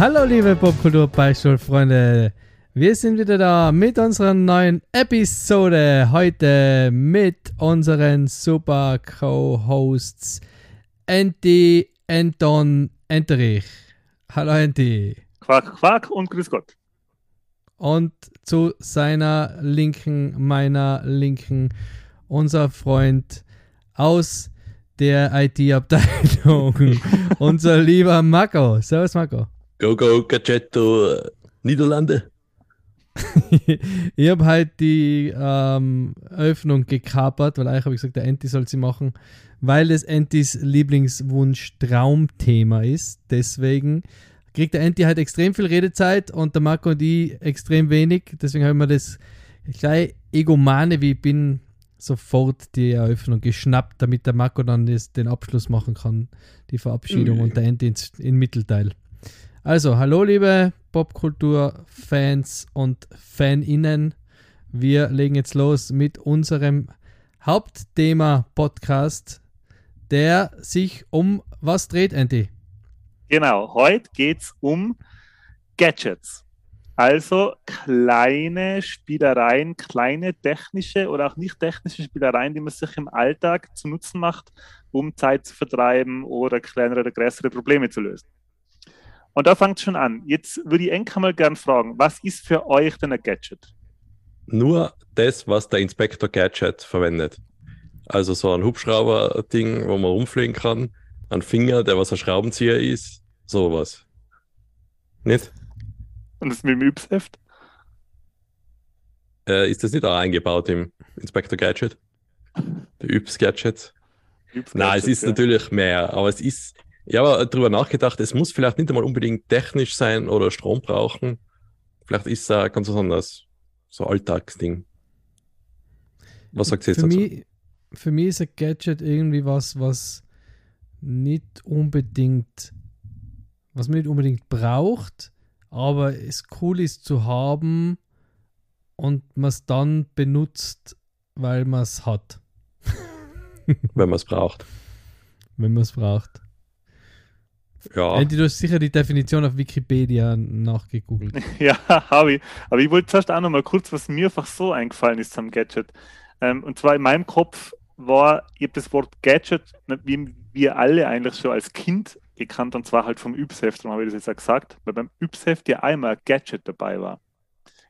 Hallo liebe Popkultur-Beichtstuhl-Freunde. Wir sind wieder da mit unserer neuen Episode. Heute mit unseren super Co-Hosts Enti, Anton, Enterich. Hallo Enti. Quack, quack und grüß Gott. Und zu seiner Linken, meiner Linken, unser Freund aus der IT-Abteilung, unser lieber Marco. Servus Marco. Go, go, Gadgetto, Niederlande. ich habe halt die ähm, Öffnung gekapert, weil eigentlich habe ich gesagt, der Enti soll sie machen, weil es Entis Lieblingswunsch-Traumthema ist. Deswegen kriegt der Enti halt extrem viel Redezeit und der Marco und ich extrem wenig. Deswegen habe ich mir das gleich egomane, wie ich bin, sofort die Eröffnung geschnappt, damit der Marco dann das, den Abschluss machen kann, die Verabschiedung mhm. und der Enti ins, in Mittelteil. Also, hallo liebe Popkultur-Fans und Faninnen. Wir legen jetzt los mit unserem Hauptthema-Podcast, der sich um was dreht, Andy? Genau, heute geht es um Gadgets. Also kleine Spielereien, kleine technische oder auch nicht technische Spielereien, die man sich im Alltag zu Nutzen macht, um Zeit zu vertreiben oder kleinere oder größere Probleme zu lösen. Und da fängt es schon an. Jetzt würde ich Enka mal gern fragen, was ist für euch denn ein Gadget? Nur das, was der Inspektor Gadget verwendet. Also so ein Hubschrauber-Ding, wo man rumfliegen kann, ein Finger, der was ein Schraubenzieher ist, sowas. Nicht? Und das mit dem Übsheft? Äh, ist das nicht auch eingebaut im Inspector Gadget? Der Übs-Gadget? Nein, es ist ja. natürlich mehr, aber es ist ich habe darüber nachgedacht, es muss vielleicht nicht einmal unbedingt technisch sein oder Strom brauchen. Vielleicht ist es äh, ganz was anderes. So Alltagsding. Was sagt ihr jetzt für dazu? Mich, für mich ist ein Gadget irgendwie was, was nicht unbedingt, was man nicht unbedingt braucht, aber es cool ist zu haben und man es dann benutzt, weil man es hat. Wenn man es braucht. Wenn man es braucht. Ja. Du hast sicher die Definition auf Wikipedia nachgegoogelt. ja, habe ich. Aber ich wollte zuerst auch noch mal kurz, was mir einfach so eingefallen ist zum Gadget. Ähm, und zwar in meinem Kopf war, ich habe das Wort Gadget, wie wir alle eigentlich schon als Kind gekannt, und zwar halt vom Übsheft, darum habe ich das jetzt auch gesagt, weil beim Übsheft ja einmal ein Gadget dabei war.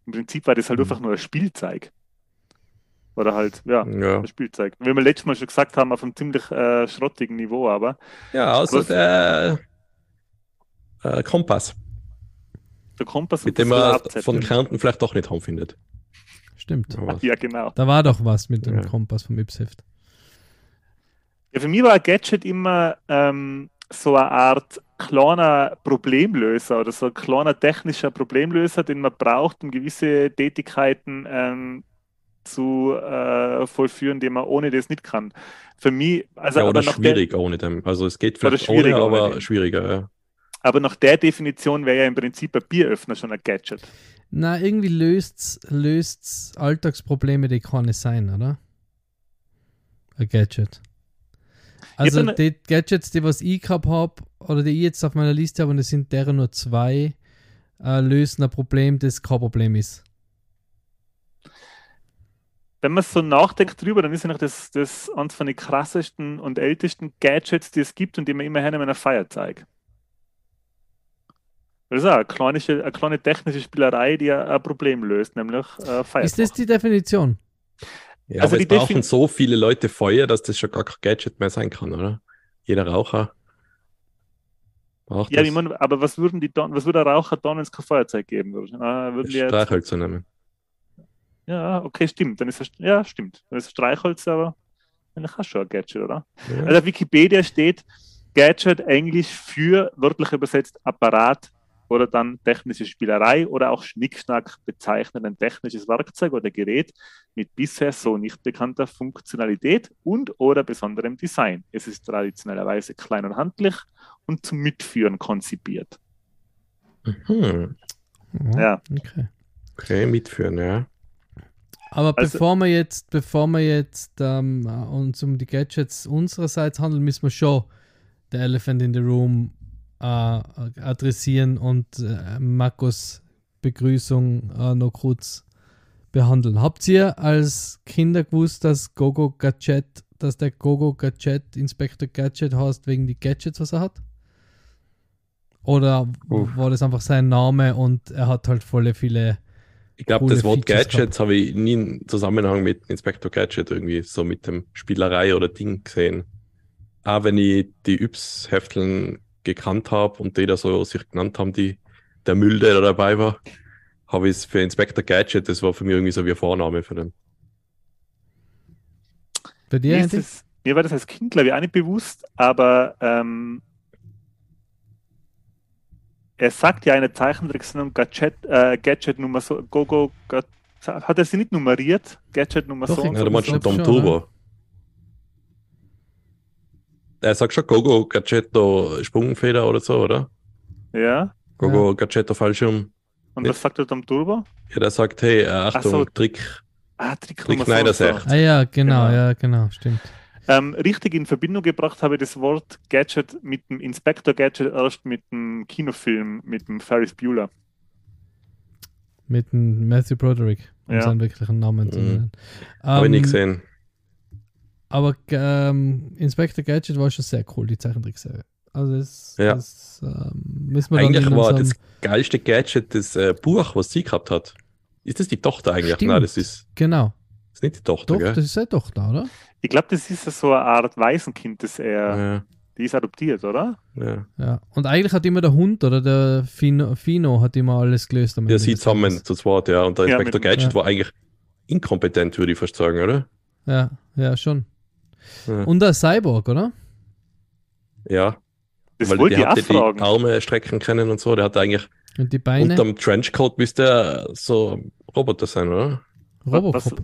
Im Prinzip war das halt mhm. einfach nur ein Spielzeug. Oder halt, ja, ja. ein Spielzeug. Wie wir letztes Mal schon gesagt haben, auf einem ziemlich äh, schrottigen Niveau, aber. Ja, außer der äh, Kompass. Der Kompass, mit dem man von Kanten vielleicht doch nicht findet. Stimmt. Ja, genau. Da war doch was mit dem ja. Kompass vom Ipsheft. Ja, für mich war ein Gadget immer ähm, so eine Art kleiner Problemlöser oder so ein kleiner technischer Problemlöser, den man braucht, um gewisse Tätigkeiten ähm, zu äh, vollführen, die man ohne das nicht kann. Für mich, also ja, oder schwierig ohne dem. Also es geht vielleicht ohne, aber ohne schwieriger, ja. Aber nach der Definition wäre ja im Prinzip ein Bieröffner schon ein Gadget. Na, irgendwie löst es Alltagsprobleme, die keine sein, oder? Ein Gadget. Also eine... die Gadgets, die was ich gehabt habe, oder die ich jetzt auf meiner Liste habe, und es sind deren nur zwei, äh, lösen ein Problem, das kein Problem ist. Wenn man so nachdenkt drüber, dann ist ja noch das, das eines von den krassesten und ältesten Gadgets, die es gibt und die man immer in einer Feier zeigt. Das ist auch eine kleine, eine kleine technische Spielerei, die ein Problem löst, nämlich äh, Feuer. Ist das die Definition? Ja, also aber es brauchen Defin so viele Leute Feuer, dass das schon gar kein Gadget mehr sein kann, oder? Jeder Raucher braucht ja, das. Ja, aber was würden die dann, was würde ein Raucher dann, wenn es kein Feuerzeug geben würde? Ah, würden Streichholz nehmen. Ja, okay, stimmt. Dann ist es, ja, stimmt. Dann ist es Streichholz, aber dann hast du schon ein Gadget, oder? Ja. Also auf Wikipedia steht Gadget Englisch für, wörtlich übersetzt, Apparat, oder dann technische Spielerei oder auch Schnickschnack bezeichnen ein technisches Werkzeug oder Gerät mit bisher so nicht bekannter Funktionalität und oder besonderem Design. Es ist traditionellerweise klein und handlich und zum Mitführen konzipiert. Mhm. Ja. Okay. okay, mitführen, ja. Aber also, bevor wir jetzt, bevor wir jetzt ähm, uns um die Gadgets unsererseits handeln, müssen wir schon der Elephant in the Room äh, adressieren und äh, Markus Begrüßung äh, noch kurz behandeln. Habt ihr als Kinder gewusst, dass Gogo Gadget, dass der Gogo Gadget Inspector Gadget heißt wegen die Gadgets, was er hat? Oder Uff. war das einfach sein Name und er hat halt voll viele. Ich glaube, das Wort Features Gadgets habe ich nie im Zusammenhang mit Inspector Gadget irgendwie so mit dem Spielerei oder Ding gesehen. Auch wenn ich die Yps-Hefteln gekannt habe und die da so sich genannt haben, die der Müll, der da dabei war, habe ich es für Inspector Gadget, das war für mich irgendwie so wie ein Vorname für den. Bei dir, mir, das, mir war das als Kind, glaube ich, auch nicht bewusst, aber ähm, er sagt ja eine Zeichentricksendung Gadget, äh, Gadget Nummer so, Go Go, hat er sie nicht nummeriert? Gadget Nummer Doch, so. Ja, du meinst schon Tom Turbo. Er sagt schon Gogo Gadgetto Sprungfeder oder so, oder? Ja. Gogo ja. Gadgetto Fallschirm. Und was sagt er Tom Turbo? Ja, der sagt, hey, äh, Achtung, so. Trick. Ah, Trick, Trick Schneidersecht. Ah ja, genau, genau, ja, genau, stimmt. Ähm, richtig in Verbindung gebracht habe ich das Wort Gadget mit dem Inspector Gadget erst mit dem Kinofilm, mit dem Ferris Bueller. Mit dem Matthew Broderick, um ja. seinen wirklichen Namen zu mhm. nennen. Mhm. Habe ich nicht ähm, gesehen. Aber ähm, Inspector Gadget war schon sehr cool, die Zeichentrickserie. Also das, ja. das ähm, müssen wir Eigentlich war das geilste Gadget das äh, Buch, was sie gehabt hat. Ist das die Tochter eigentlich? Stimmt. Nein, das ist. Genau. Das ist nicht die Tochter, Doch, gell? das ist seine Tochter, oder? Ich glaube, das ist so eine Art Waisenkind, das er. Ja. Die ist adoptiert, oder? Ja. ja. Und eigentlich hat immer der Hund oder der Fino, Fino hat immer alles gelöst. Ja, sie zusammen zu zweit, ja. Und der ja, Inspector Gadget war eigentlich inkompetent, würde ich fast sagen, oder? Ja, ja, schon. Und der Cyborg, oder? Ja. Das Weil wollte die, ich die Arme strecken können und so. Der hat eigentlich und die Beine. Unterm Trenchcoat müsste er so Roboter sein, oder? Robocop. Was,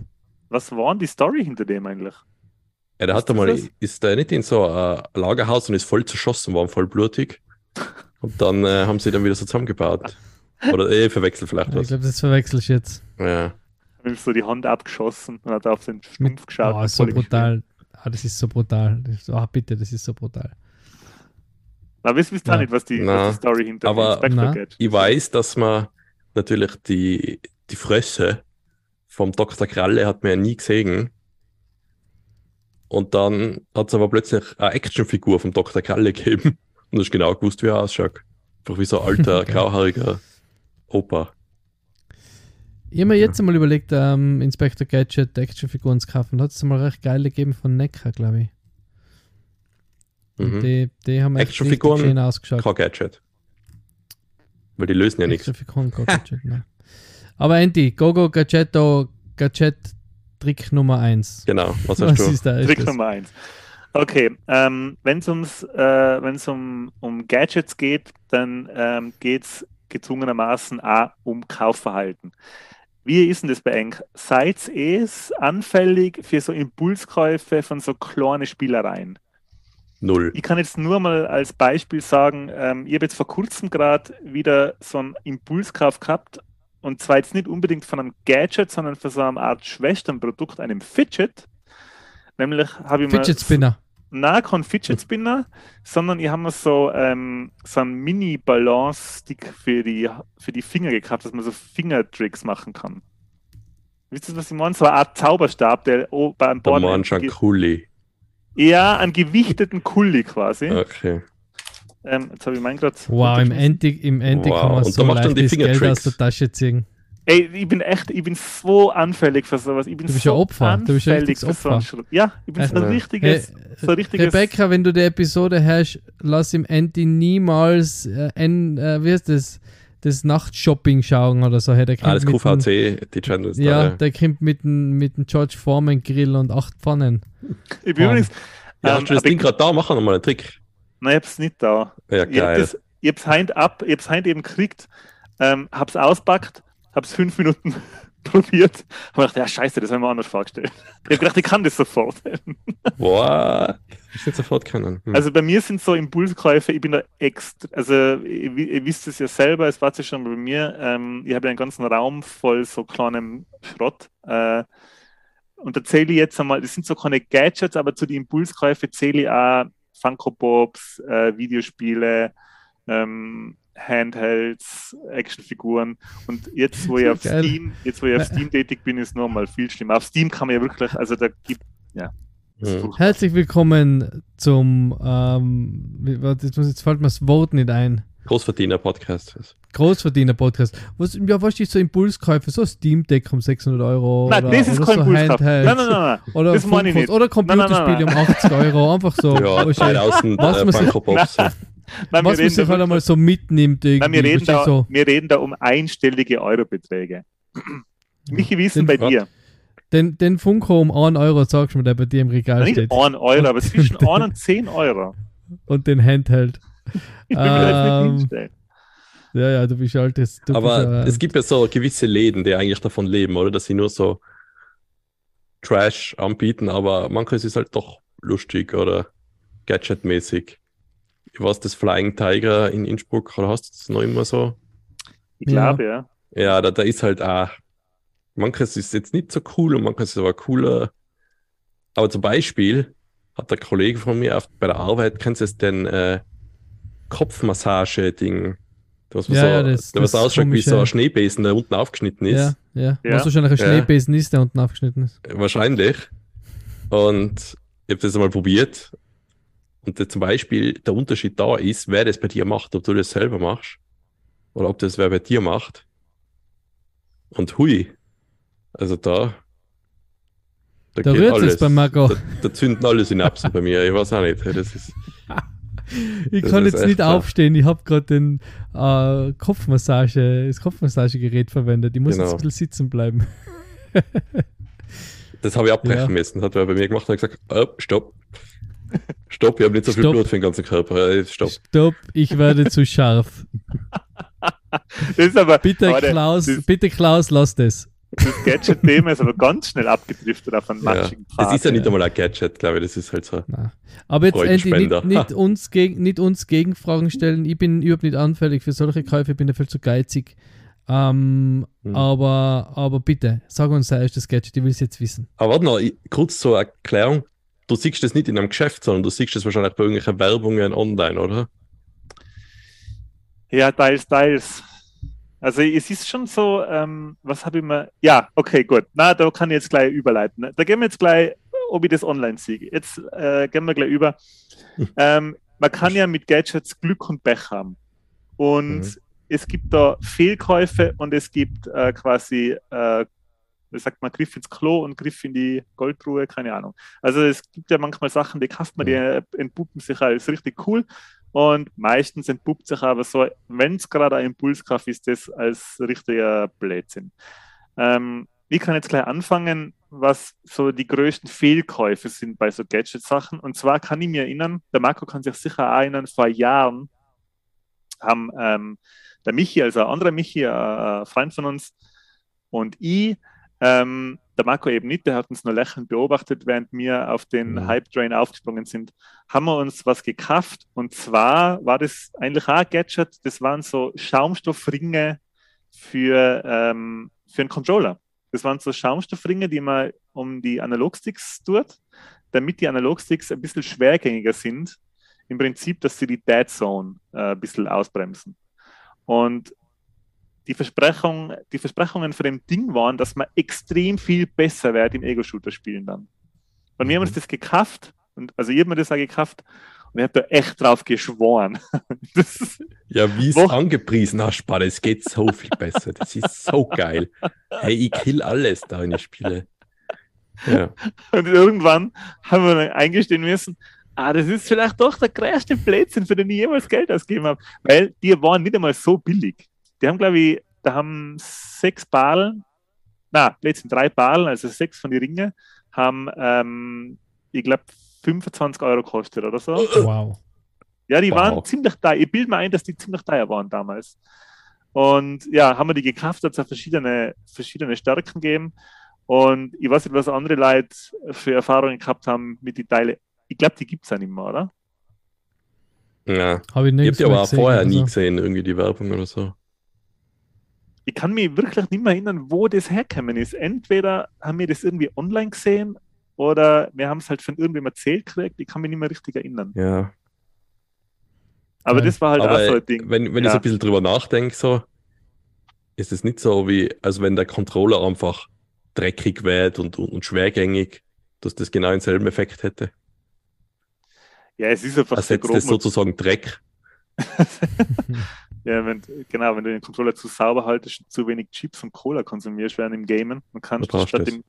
was war denn die Story hinter dem eigentlich? Ja, der hat einmal, ist der nicht in so ein Lagerhaus und ist voll zerschossen worden, voll blutig. Und dann äh, haben sie dann wieder so zusammengebaut. Oder eh verwechselt vielleicht was. Ich glaube, das verwechselst jetzt. Ja. Haben so die Hand abgeschossen und hat auf den Stumpf geschaut. Oh, so brutal. Ah, das ist so brutal. Ah, oh, bitte, das ist so brutal. Na, wisst ihr ja. nicht, was die, was die Story hinter aber geht? Ich weiß, dass man natürlich die, die Fresse vom Dr. Kralle hat man ja nie gesehen. Und dann hat es aber plötzlich eine Actionfigur vom Dr. Kralle gegeben. Und du hast genau gewusst, wie er ausschaut. Einfach wie so ein alter, grauhaariger Opa. Ich habe mir jetzt einmal überlegt, ähm, Inspector Gadget Actionfiguren zu kaufen. Hat es mal recht geile gegeben von Necker, glaube ich. Mhm. Die, die haben echt Actionfiguren, schön ausgeschaut. Kein Gadget. Weil die lösen ja nichts. Actionfiguren, kein Gadget, nein. Aber Andy, Gogo Gadgetto, Gadget Trick Nummer 1. Genau, was hast was du? Ist da, Trick Nummer 1. Okay, ähm, wenn es äh, um, um Gadgets geht, dann ähm, geht es gezwungenermaßen auch um Kaufverhalten. Wie ist denn das bei eng? Seid ihr anfällig für so Impulskäufe von so kleinen Spielereien? Null. Ich kann jetzt nur mal als Beispiel sagen, ähm, ich habe jetzt vor kurzem gerade wieder so einen Impulskauf gehabt und zwar jetzt nicht unbedingt von einem Gadget, sondern von so einer Art Schwesternprodukt, einem Fidget. Nämlich habe ich Fidget Spinner. Nein, kein Fidget Spinner, sondern ich habe mir so, ähm, so einen Mini-Balance-Stick für die, für die Finger gekauft, dass man so Fingertricks machen kann. Wisst ihr, was ich meine? So eine Art Zauberstab, der beim Board. Der schon Kuli. Ja, einen gewichteten Kuli quasi. Okay. Ähm, jetzt habe ich meinen gerade. Wow, im Ending, im wow. kann man so leicht das Geld aus der Tasche ziehen. Ey, ich bin echt, ich bin so anfällig für sowas. Ich bin du bist so ja Opfer. Du bist ein Opfer. So ja, ich bin so ein richtiges, hey, so richtiges. Rebecca, wenn du die Episode hast, lass im Andy niemals äh, en, äh, wie heißt das? das Nachtshopping schauen oder so. Hey, der ah, das QVC, die Channels. Ja, da, ja, der kommt mit dem mit George Foreman Grill und acht Pfannen. Ich bin übrigens. Ja, ähm, hast du das Ding gerade da? Mach nochmal einen Trick. Nein, ich hab's nicht da. Ja, geil. Ich, ich hab's heint ab, ich hab's heint eben gekriegt, ähm, hab's auspackt, hab's fünf Minuten probiert, hab gedacht, ja scheiße, das haben wir anders vorgestellt. Ich hab gedacht, ich kann das sofort. Boah, ich will sofort können. Hm. Also bei mir sind so Impulskäufe, ich bin da extra, also ihr, ihr, wisst es ja selber, es war ja schon bei mir, ähm, ich habe ja einen ganzen Raum voll so kleinem Schrott. Äh, und da zähle ich jetzt einmal, das sind so keine Gadgets, aber zu den Impulskäufen zähle ich auch Funko Pops, äh, Videospiele, ähm, Handhelds, Actionfiguren. Und jetzt, wo ich auf Geil. Steam, jetzt, wo ich auf Steam tätig bin, ist noch mal viel schlimmer. Auf Steam kann man ja wirklich, also da gibt, ja. Herzlich willkommen zum, ähm, jetzt, jetzt fällt mir das Wort nicht ein. Großverdiener-Podcast. Großverdiener-Podcast. Was, ja, was ist so Impulskäufe? So Steam Deck um 600 Euro? Nein, oder, das ist kein so Impulskauf. Nein, nein, nein, nein. Oder, das meine ich nicht. oder Computerspiele um 80 Euro. Einfach so. Ja, 3000 was äh, Bankobox. Nein, was man sich halt einmal so mitnimmt. Nein, wir, reden da, so. wir reden da um einstellige Eurobeträge. Michi, wie ist denn bei dir? Den, den Funko um 1 Euro, sagst du mir, der bei dir im Regal Nicht steht. Nicht 1 Euro, aber zwischen 1 und 10 Euro. Und den Handheld. ich will das nicht hinstellen. Ja, ja, du bist altes. Du aber bist, äh, es gibt ja so gewisse Läden, die eigentlich davon leben, oder? Dass sie nur so Trash anbieten, aber manches ist halt doch lustig oder gadgetmäßig. Ich weiß, das Flying Tiger in Innsbruck, oder hast du das noch immer so? Ich glaube, ja. ja. Ja, da, da ist halt auch, manches ist jetzt nicht so cool und manches ist aber cooler. Aber zum Beispiel hat der Kollege von mir auf, bei der Arbeit, kennst du es denn, äh, Kopfmassage-Ding? Was, ja, so, ja, das, was das ausschaut wie so ein Schneebesen, der unten aufgeschnitten ist. Ja, ja. ja. Was wahrscheinlich ein Schneebesen ist, der unten aufgeschnitten ist. Wahrscheinlich. Und ich habe das einmal probiert. Und der, zum Beispiel der Unterschied da ist, wer das bei dir macht, ob du das selber machst oder ob das wer bei dir macht. Und hui, also da. Da, da rührt es bei Marco. Da, da, zünden alle Synapsen bei mir. Ich weiß auch nicht. Das ist. ich das kann jetzt nicht aufstehen. Ich habe gerade den äh, Kopfmassage, das Kopfmassagegerät verwendet. Ich muss genau. jetzt ein bisschen sitzen bleiben. das habe ich abbrechen ja. müssen. Hat er bei mir gemacht und gesagt: oh, Stopp. Stopp, ich habe nicht so viel Stopp. Blut für den ganzen Körper. Stopp. Stopp, ich werde zu scharf. das ist aber, bitte, aber Klaus, das, bitte Klaus, lass das. Das Gadget-Thema ist aber ganz schnell abgedriftet auf einen matschigen ja. Pfad. Das ist ja nicht einmal ein Gadget, glaube ich, das ist halt so. Nein. Aber jetzt endlich nicht, nicht, uns gegen, nicht uns Gegenfragen stellen. Ich bin überhaupt nicht anfällig für solche Käufe, ich bin dafür zu geizig. Ähm, hm. aber, aber bitte, sag uns dein erstes Gadget, ich will es jetzt wissen. Aber warte noch, kurz zur Erklärung. Du siehst das nicht in einem Geschäft, sondern du siehst das wahrscheinlich bei irgendwelchen Werbungen online, oder? Ja, teils, teils. Also es ist schon so, ähm, was habe ich mir. Ja, okay, gut. Na, da kann ich jetzt gleich überleiten. Da gehen wir jetzt gleich, ob ich das online sehe. Jetzt äh, gehen wir gleich über. ähm, man kann ja mit Gadgets Glück und Pech haben. Und mhm. es gibt da Fehlkäufe und es gibt äh, quasi, äh, wie sagt man, Griff ins Klo und Griff in die Goldruhe, keine Ahnung. Also es gibt ja manchmal Sachen, die kauft man, die entpuppen sich als richtig cool und meistens entpuppt sich aber so, wenn es gerade ein Impulskauf ist, das als richtiger Blödsinn. Ähm, ich kann jetzt gleich anfangen, was so die größten Fehlkäufe sind bei so Gadget-Sachen. Und zwar kann ich mir erinnern, der Marco kann sich sicher erinnern, vor Jahren haben ähm, der Michi, also ein anderer Michi, ein Freund von uns, und ich ähm, der Marco eben nicht, der hat uns nur lächelnd beobachtet, während wir auf den mhm. Hype-Train aufgesprungen sind, haben wir uns was gekauft. Und zwar war das eigentlich auch ein Gadget, das waren so Schaumstoffringe für, ähm, für einen Controller. Das waren so Schaumstoffringe, die man um die Analogsticks tut, damit die Analogsticks ein bisschen schwergängiger sind. Im Prinzip, dass sie die Dead Zone äh, ein bisschen ausbremsen. Und die, Versprechung, die Versprechungen von dem Ding waren, dass man extrem viel besser wird im Ego-Shooter spielen dann. Und wir haben uns mhm. das gekauft, und, also ich habe mir das auch gekauft, und ich habe da echt drauf geschworen. ja, wie es angepriesen hast, Spanne, es geht so viel besser. Das ist so geil. Hey, ich kill alles da in den Spiele. Ja. Und irgendwann haben wir dann eingestehen müssen, ah, das ist vielleicht doch der größte Blödsinn, für den ich jemals Geld ausgegeben habe. Weil die waren nicht einmal so billig die haben, glaube ich, da haben sechs Ballen, na, letzten drei Ballen, also sechs von den Ringen, haben, ähm, ich glaube, 25 Euro gekostet oder so. Wow. Ja, die wow. waren ziemlich teuer. Ich bilde mir ein, dass die ziemlich teuer waren damals. Und ja, haben wir die gekauft, hat es verschiedene, verschiedene Stärken gegeben. Und ich weiß nicht, was andere Leute für Erfahrungen gehabt haben mit den Teilen. Ich glaube, die gibt es ja nicht mehr, oder? Ja. Hab ich ich habe die aber auch vorher nie gesehen, irgendwie die Werbung oder so ich kann mich wirklich nicht mehr erinnern, wo das hergekommen ist. Entweder haben wir das irgendwie online gesehen oder wir haben es halt von irgendwem erzählt gekriegt. Ich kann mich nicht mehr richtig erinnern. Ja. Aber das war halt Aber auch so ein Ding. Wenn, wenn Ja. ich so ein bisschen drüber nachdenke, so, ist es nicht so wie, als wenn der Controller einfach dreckig wäre und, und, und schwergängig, dass das genau denselben Effekt hätte. Ja, es ist einfach Ersetzt grob. es sozusagen Dreck. Ja, wenn, genau, wenn du den Controller zu sauber haltest und zu wenig Chips und Cola konsumierst während im Gamen, dann kannst du statt, dem,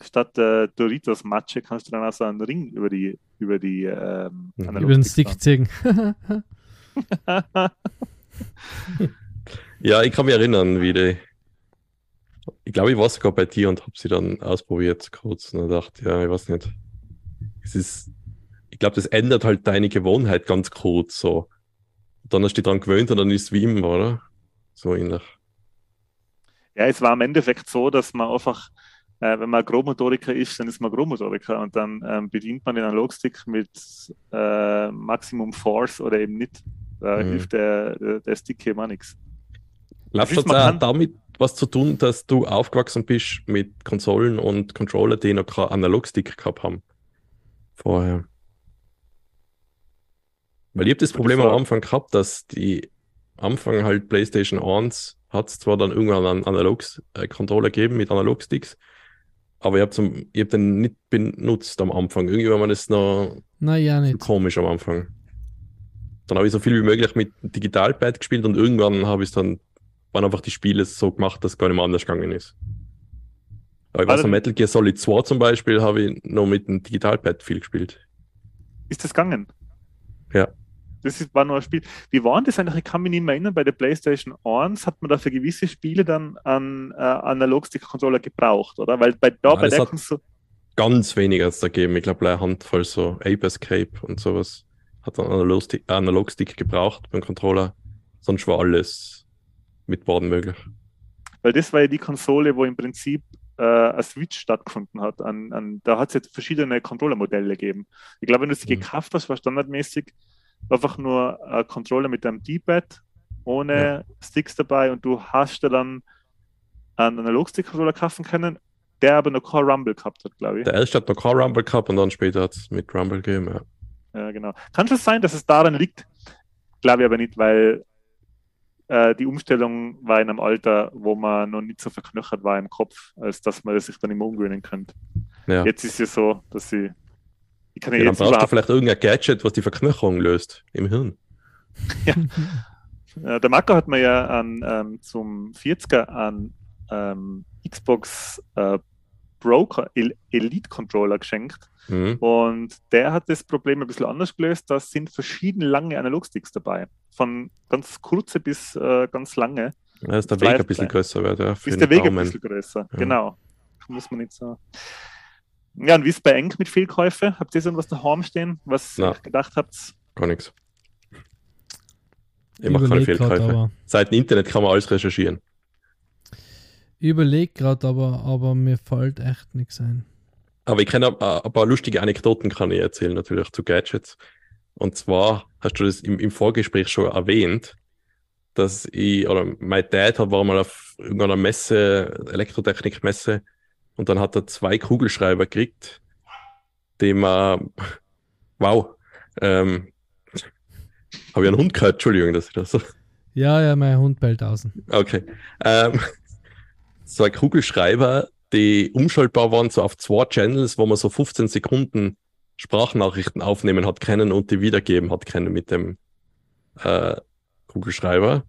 statt äh, Doritos Matsche kannst du dann auch so einen Ring über die über die ähm, Mhm. Über den Stick ziehen. Ja, ich kann mich erinnern, wie die. Ich glaube, ich war sogar bei dir und habe sie dann ausprobiert kurz und dachte, ja, ich weiß nicht. Es ist, ich glaube, das ändert halt deine Gewohnheit ganz kurz so. Dann hast du dich dran gewöhnt und dann ist es wie immer, oder? So ähnlich. Ja, es war im Endeffekt so, dass man einfach, äh, wenn man Grobmotoriker ist, dann ist man Grobmotoriker und dann ähm, bedient man den Analogstick mit äh, Maximum Force oder eben nicht. Da Mhm. hilft der, der, der Stick eben auch nichts. Glaubst ist, du, man das hat kann- damit was zu tun, dass du aufgewachsen bist mit Konsolen und Controller, die noch keinen Analogstick gehabt haben? Vorher. Weil ich habe das Problem am. Anfang gehabt, dass die Anfang halt PlayStation 1 hat es zwar dann irgendwann einen Analog-Controller gegeben mit Analogsticks, aber ich habe hab den nicht benutzt am Anfang. Irgendwie war mir das noch ja nicht. komisch am Anfang. Dann habe ich so viel wie möglich mit Digitalpad gespielt und irgendwann habe ich dann, waren einfach die Spiele so gemacht, dass es gar nicht mehr anders gegangen ist. Aber ich War weiß noch, Metal Gear Solid 2 zum Beispiel habe ich noch mit dem Digitalpad viel gespielt. Ist das gegangen? Ja. Das war nur ein Spiel. Wie war denn das eigentlich? Ich kann mich nicht mehr erinnern. Bei der PlayStation 1 hat man da für gewisse Spiele dann einen äh, Analogstick-Controller gebraucht, oder? Weil bei, da Ja, bei der Konsole. Ganz wenig hat es da gegeben. Ich glaube, eine Handvoll so Ape Escape und sowas hat einen Analogstick, Analogstick gebraucht beim Controller. Sonst war alles mit Borden möglich. Weil das war ja die Konsole, wo im Prinzip äh, ein Switch stattgefunden hat. An, an, da hat es jetzt verschiedene Controller-Modelle gegeben. Ich glaube, wenn du sie Mhm. gekauft hast, war standardmäßig einfach nur ein Controller mit einem D-Pad ohne Sticks dabei und du hast da dann einen Analogstick-Controller kaufen können, der aber noch kein Rumble gehabt hat, glaube ich. Der erste hat noch kein Rumble gehabt und dann später hat es mit Rumble gegeben. Ja. Ja, genau. Kann schon sein, dass es daran liegt. Glaube ich aber nicht, weil äh, die Umstellung war in einem Alter, wo man noch nicht so verknöchert war im Kopf, als dass man das sich dann immer umgewöhnen könnte. Ja. Jetzt ist es so, dass sie. Ich kann ja, Ja, dann jetzt brauchst du vielleicht irgendein Gadget, was die Verknöcherung löst im Hirn. äh, der Marco hat mir ja an, ähm, zum 40er an ähm, Xbox äh, Broker El Elite Controller geschenkt. Mhm. Und der hat das Problem ein bisschen anders gelöst. Da sind verschiedene lange Analogsticks dabei. Von ganz kurze bis äh, ganz lange. Ja, ist der Weg ein bisschen größer wird, ja. Ist der Weg ein Daumen. bisschen größer. Ja. Genau. Muss man nicht so. Ja, und wie ist bei Eng mit Fehlkäufe? Habt ihr so was daheim stehen, was Na. ihr gedacht habt? Gar nichts. Ich mache keine Überleg Fehlkäufe. aber. Seit dem Internet kann man alles recherchieren. Ich überlege gerade, aber, aber mir fällt echt nichts ein. Aber ich kenne ein, ein paar lustige Anekdoten, kann ich erzählen, natürlich zu Gadgets. Und zwar hast du das im, im Vorgespräch schon erwähnt, dass ich, oder mein Dad hat, war mal auf irgendeiner Messe, Elektrotechnikmesse, und dann hat er zwei Kugelschreiber gekriegt, die man, wow, ähm, habe ich einen Hund gehört, Entschuldigung, dass ich das so Ja, ja, mein Hund bellt außen. Okay. Ähm, ein Kugelschreiber, die umschaltbar waren, so auf zwei Channels, wo man so 15 Sekunden Sprachnachrichten aufnehmen hat können und die wiedergeben hat können mit dem äh, Kugelschreiber.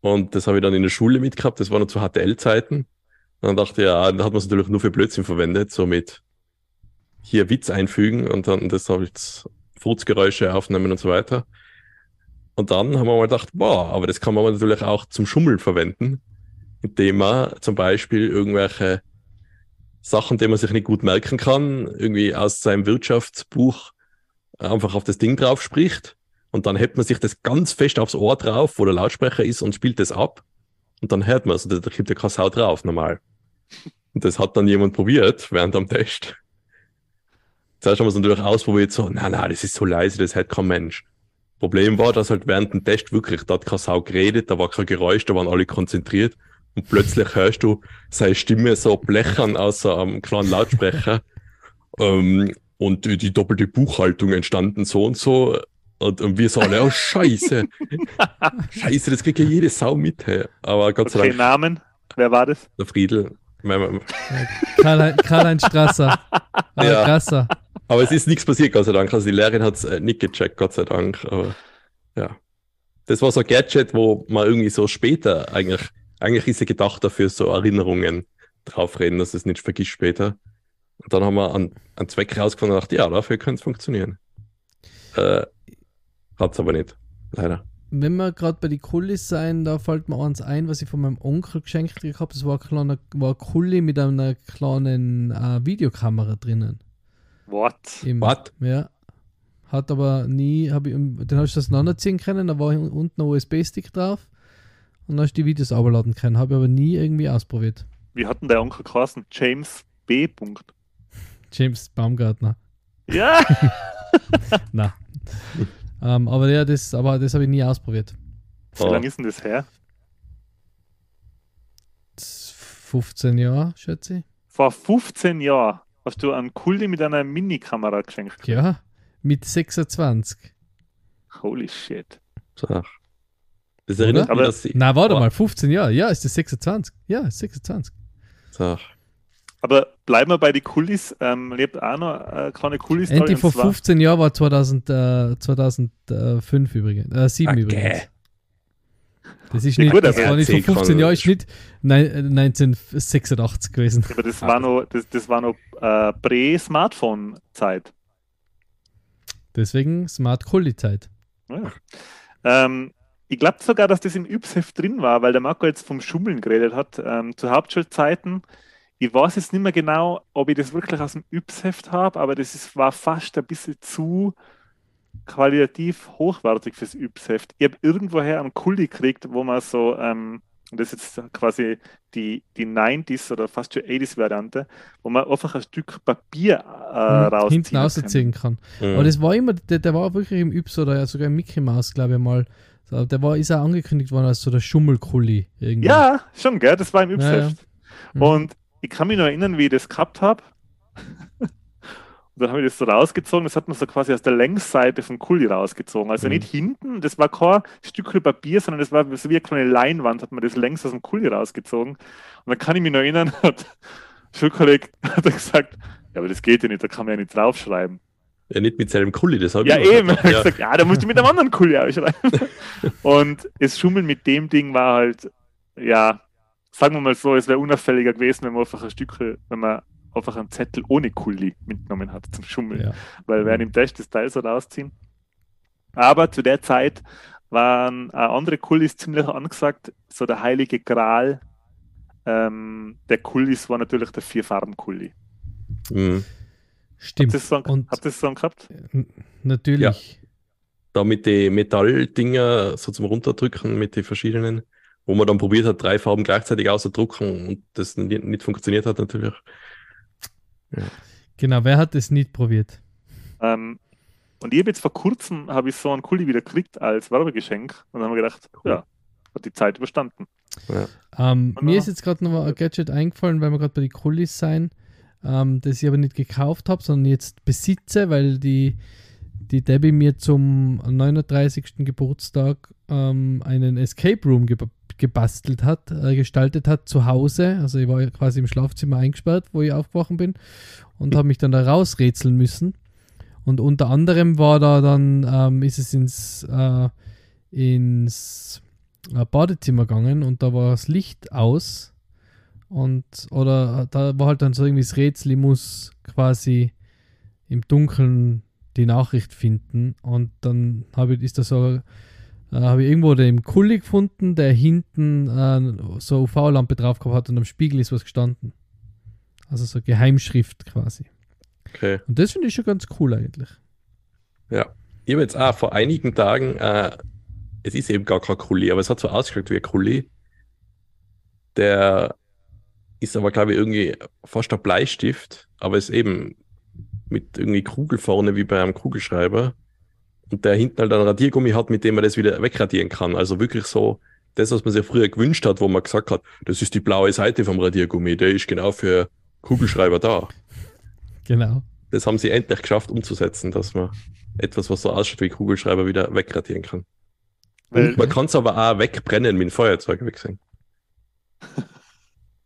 Und das habe ich dann in der Schule mitgehabt, das war noch zu HTL-Zeiten. Und dann dachte ich, ja, da hat man es natürlich nur für Blödsinn verwendet, so mit hier Witz einfügen und dann das habe ich Furzgeräusche aufnehmen und so weiter. Und dann haben wir mal gedacht, boah, aber das kann man natürlich auch zum Schummeln verwenden, indem man zum Beispiel irgendwelche Sachen, die man sich nicht gut merken kann, irgendwie aus seinem Wirtschaftsbuch einfach auf das Ding drauf spricht und dann hebt man sich das ganz fest aufs Ohr drauf, wo der Lautsprecher ist und spielt das ab und dann hört man es, also da gibt ja keine Sau drauf, normal. Und das hat dann jemand probiert während am Test. Zuerst haben wir es natürlich ausprobiert, so, na, na, das ist so leise, das hört kein Mensch. Problem war, dass halt während dem Test wirklich, da hat keine Sau geredet, da war kein Geräusch, da waren alle konzentriert und plötzlich hörst du seine Stimme so blechern aus einem kleinen Lautsprecher ähm, und die, doppelte Buchhaltung entstanden so und so Und, und wir alle, oh Scheiße. Scheiße, das kriegt ja jede Sau mit. Hey. Aber Gott sei Okay, Dank, Namen. Wer war das? der Friedel. Mein- Karl- Karl-Heinz Strasser. Ah, Ja. Krasser. Aber es ist nichts passiert, Gott sei Dank. Also die Lehrerin hat es äh, nicht gecheckt, Gott sei Dank. Aber ja. Das war so ein Gadget, wo man irgendwie so später eigentlich, eigentlich ist ja gedacht dafür, so Erinnerungen draufreden, dass es nicht vergisst später. Und dann haben wir einen, einen Zweck rausgefunden und gedacht, ja, dafür könnte es funktionieren. Äh, hat es aber nicht. Leider. Wenn wir gerade bei den Kullis sein, da fällt mir eins ein, was ich von meinem Onkel geschenkt gekriegt habe. Das war ein kleiner war ein Kulli mit einer kleinen äh, Videokamera drinnen. What? Im- Was? Ja. Hat aber nie, hab ich, den hast du auseinanderziehen können, da war unten ein USB-Stick drauf und dann hast du die Videos abladen können. Habe ich aber nie irgendwie ausprobiert. Wie hat denn der Onkel geheißen? James B. Punkt. James Baumgartner. Ja! Na. ähm, aber ja, das, aber das habe ich nie ausprobiert. Wie lange ist denn das her? Das 15 Jahre, schätze ich. Vor 15 Jahren hast du einen Kulli mit einer Minikamera geschenkt. Ja, mit 26. Holy shit. So. Das erinnert Aber- mich, dass sie. Na, warte Oh. mal, 15 Jahre. Ja, ist das 26? Ja, ist 26. So. Aber bleiben wir bei den Kullis. Ähm, habe auch noch eine kleine kullis Endlich vor 15 Jahren war 2000, äh, 2005 übrigens. Äh, 7 Okay. übrigens. Das ist Ja, nicht, gut, das war nicht vor erzähl 15 kann- Jahren, ist nicht nein, äh, 1986 gewesen. Aber das war noch, das, das war noch äh, Prä-Smartphone-Zeit. Deswegen Smart Kulli Zeit. Ja. Ähm, ich glaube sogar, dass das im Yps-Heft drin war, weil der Marco jetzt vom Schummeln geredet hat. Ähm, zu Hauptschulzeiten. Ich weiß jetzt nicht mehr genau, ob ich das wirklich aus dem Yps-Heft habe, aber das ist, war fast ein bisschen zu qualitativ hochwertig fürs Yps-Heft. Ich habe irgendwoher einen Kulli gekriegt, wo man so, ähm, und das ist jetzt quasi die, die 90s oder fast schon 80s-Variante, wo man einfach ein Stück Papier äh, rausziehen hinten kann. ausziehen kann. Mhm. Aber das war immer, der, der war wirklich im Yps oder ja sogar im Mickey Mouse, glaube ich mal. So, der war, ist auch angekündigt worden als so der Schummelkulli. Irgendwie. Ja, schon, gell? Das war im Ja, Yps-Heft. Mhm. Und ich kann mich noch erinnern, wie ich das gehabt habe. Und dann habe ich das so rausgezogen, das hat man so quasi aus der Längsseite vom Kuli rausgezogen. Also Mhm. nicht hinten, das war kein Stück Papier, sondern das war so wie eine kleine Leinwand, hat man das längs aus dem Kuli rausgezogen. Und dann kann ich mich noch erinnern, hat der Schulkollege hat gesagt, ja, aber das geht ja nicht, da kann man ja nicht draufschreiben. Ja, nicht mit selben Kulli, das habe Ja, ich eben. Ich Ja. gesagt, ja, da musst du mit einem anderen Kuli ausschreiben. Und das Schummeln mit dem Ding war halt, ja, sagen wir mal so, es wäre unauffälliger gewesen, wenn man einfach ein Stück, wenn man einfach einen Zettel ohne Kuli mitgenommen hat zum Schummeln. Ja. Weil wer nimmt das, das Teil so rausziehen. Aber zu der Zeit waren auch andere Kulis ziemlich angesagt, so der heilige Gral ähm, der Kulis war natürlich der Vier-Farben-Kuli. Mhm. Stimmt. Habt ihr das so, Und habt ihr das so gehabt? n- natürlich. Da mit den Metalldinger so zum Runterdrücken mit den verschiedenen, wo man dann probiert hat, drei Farben gleichzeitig auszudrucken und das nicht, funktioniert hat natürlich. Genau, wer hat das nicht probiert? Ähm, und ich habe jetzt vor kurzem habe ich so einen Kuli wieder gekriegt als Werbegeschenk und dann haben wir gedacht, Cool. ja, hat die Zeit überstanden. Ähm, Genau. mir ist jetzt gerade noch ein Gadget eingefallen, weil wir gerade bei den Kullis sein, ähm, das ich aber nicht gekauft habe, sondern jetzt besitze, weil die, die Debbie mir zum 39. Geburtstag ähm, einen Escape Room ge gebastelt hat, äh, gestaltet hat zu Hause. Also ich war quasi im Schlafzimmer eingesperrt, wo ich aufgewachen bin und habe mich dann da rausrätseln müssen. Und unter anderem war da dann, ähm, ist es ins, äh, ins äh, Badezimmer gegangen und da war das Licht aus und oder da war halt dann so irgendwie das Rätsel, ich muss quasi im Dunkeln die Nachricht finden und dann habe ich ist da so äh, habe ich irgendwo den Kulli gefunden, der hinten äh, so UV-Lampe drauf gehabt hat und am Spiegel ist was gestanden. Also so Geheimschrift quasi. Okay. Und das finde ich schon ganz cool eigentlich. Ja. Ich habe jetzt auch vor einigen Tagen, äh, es ist eben gar kein Kuli, aber es hat so ausgeschaut wie ein Kuli. Der ist aber, glaube ich, irgendwie fast ein Bleistift, aber ist eben mit irgendwie Kugel vorne wie bei einem Kugelschreiber. Und der hinten halt einen Radiergummi hat, mit dem man das wieder wegradieren kann. Also wirklich so das, was man sich früher gewünscht hat, wo man gesagt hat, das ist die blaue Seite vom Radiergummi, der ist genau für Kugelschreiber da. Genau. Das haben sie endlich geschafft umzusetzen, dass man etwas, was so ausschaut wie Kugelschreiber, wieder wegradieren kann. Und man kann es aber auch wegbrennen mit dem Feuerzeug wegsehen.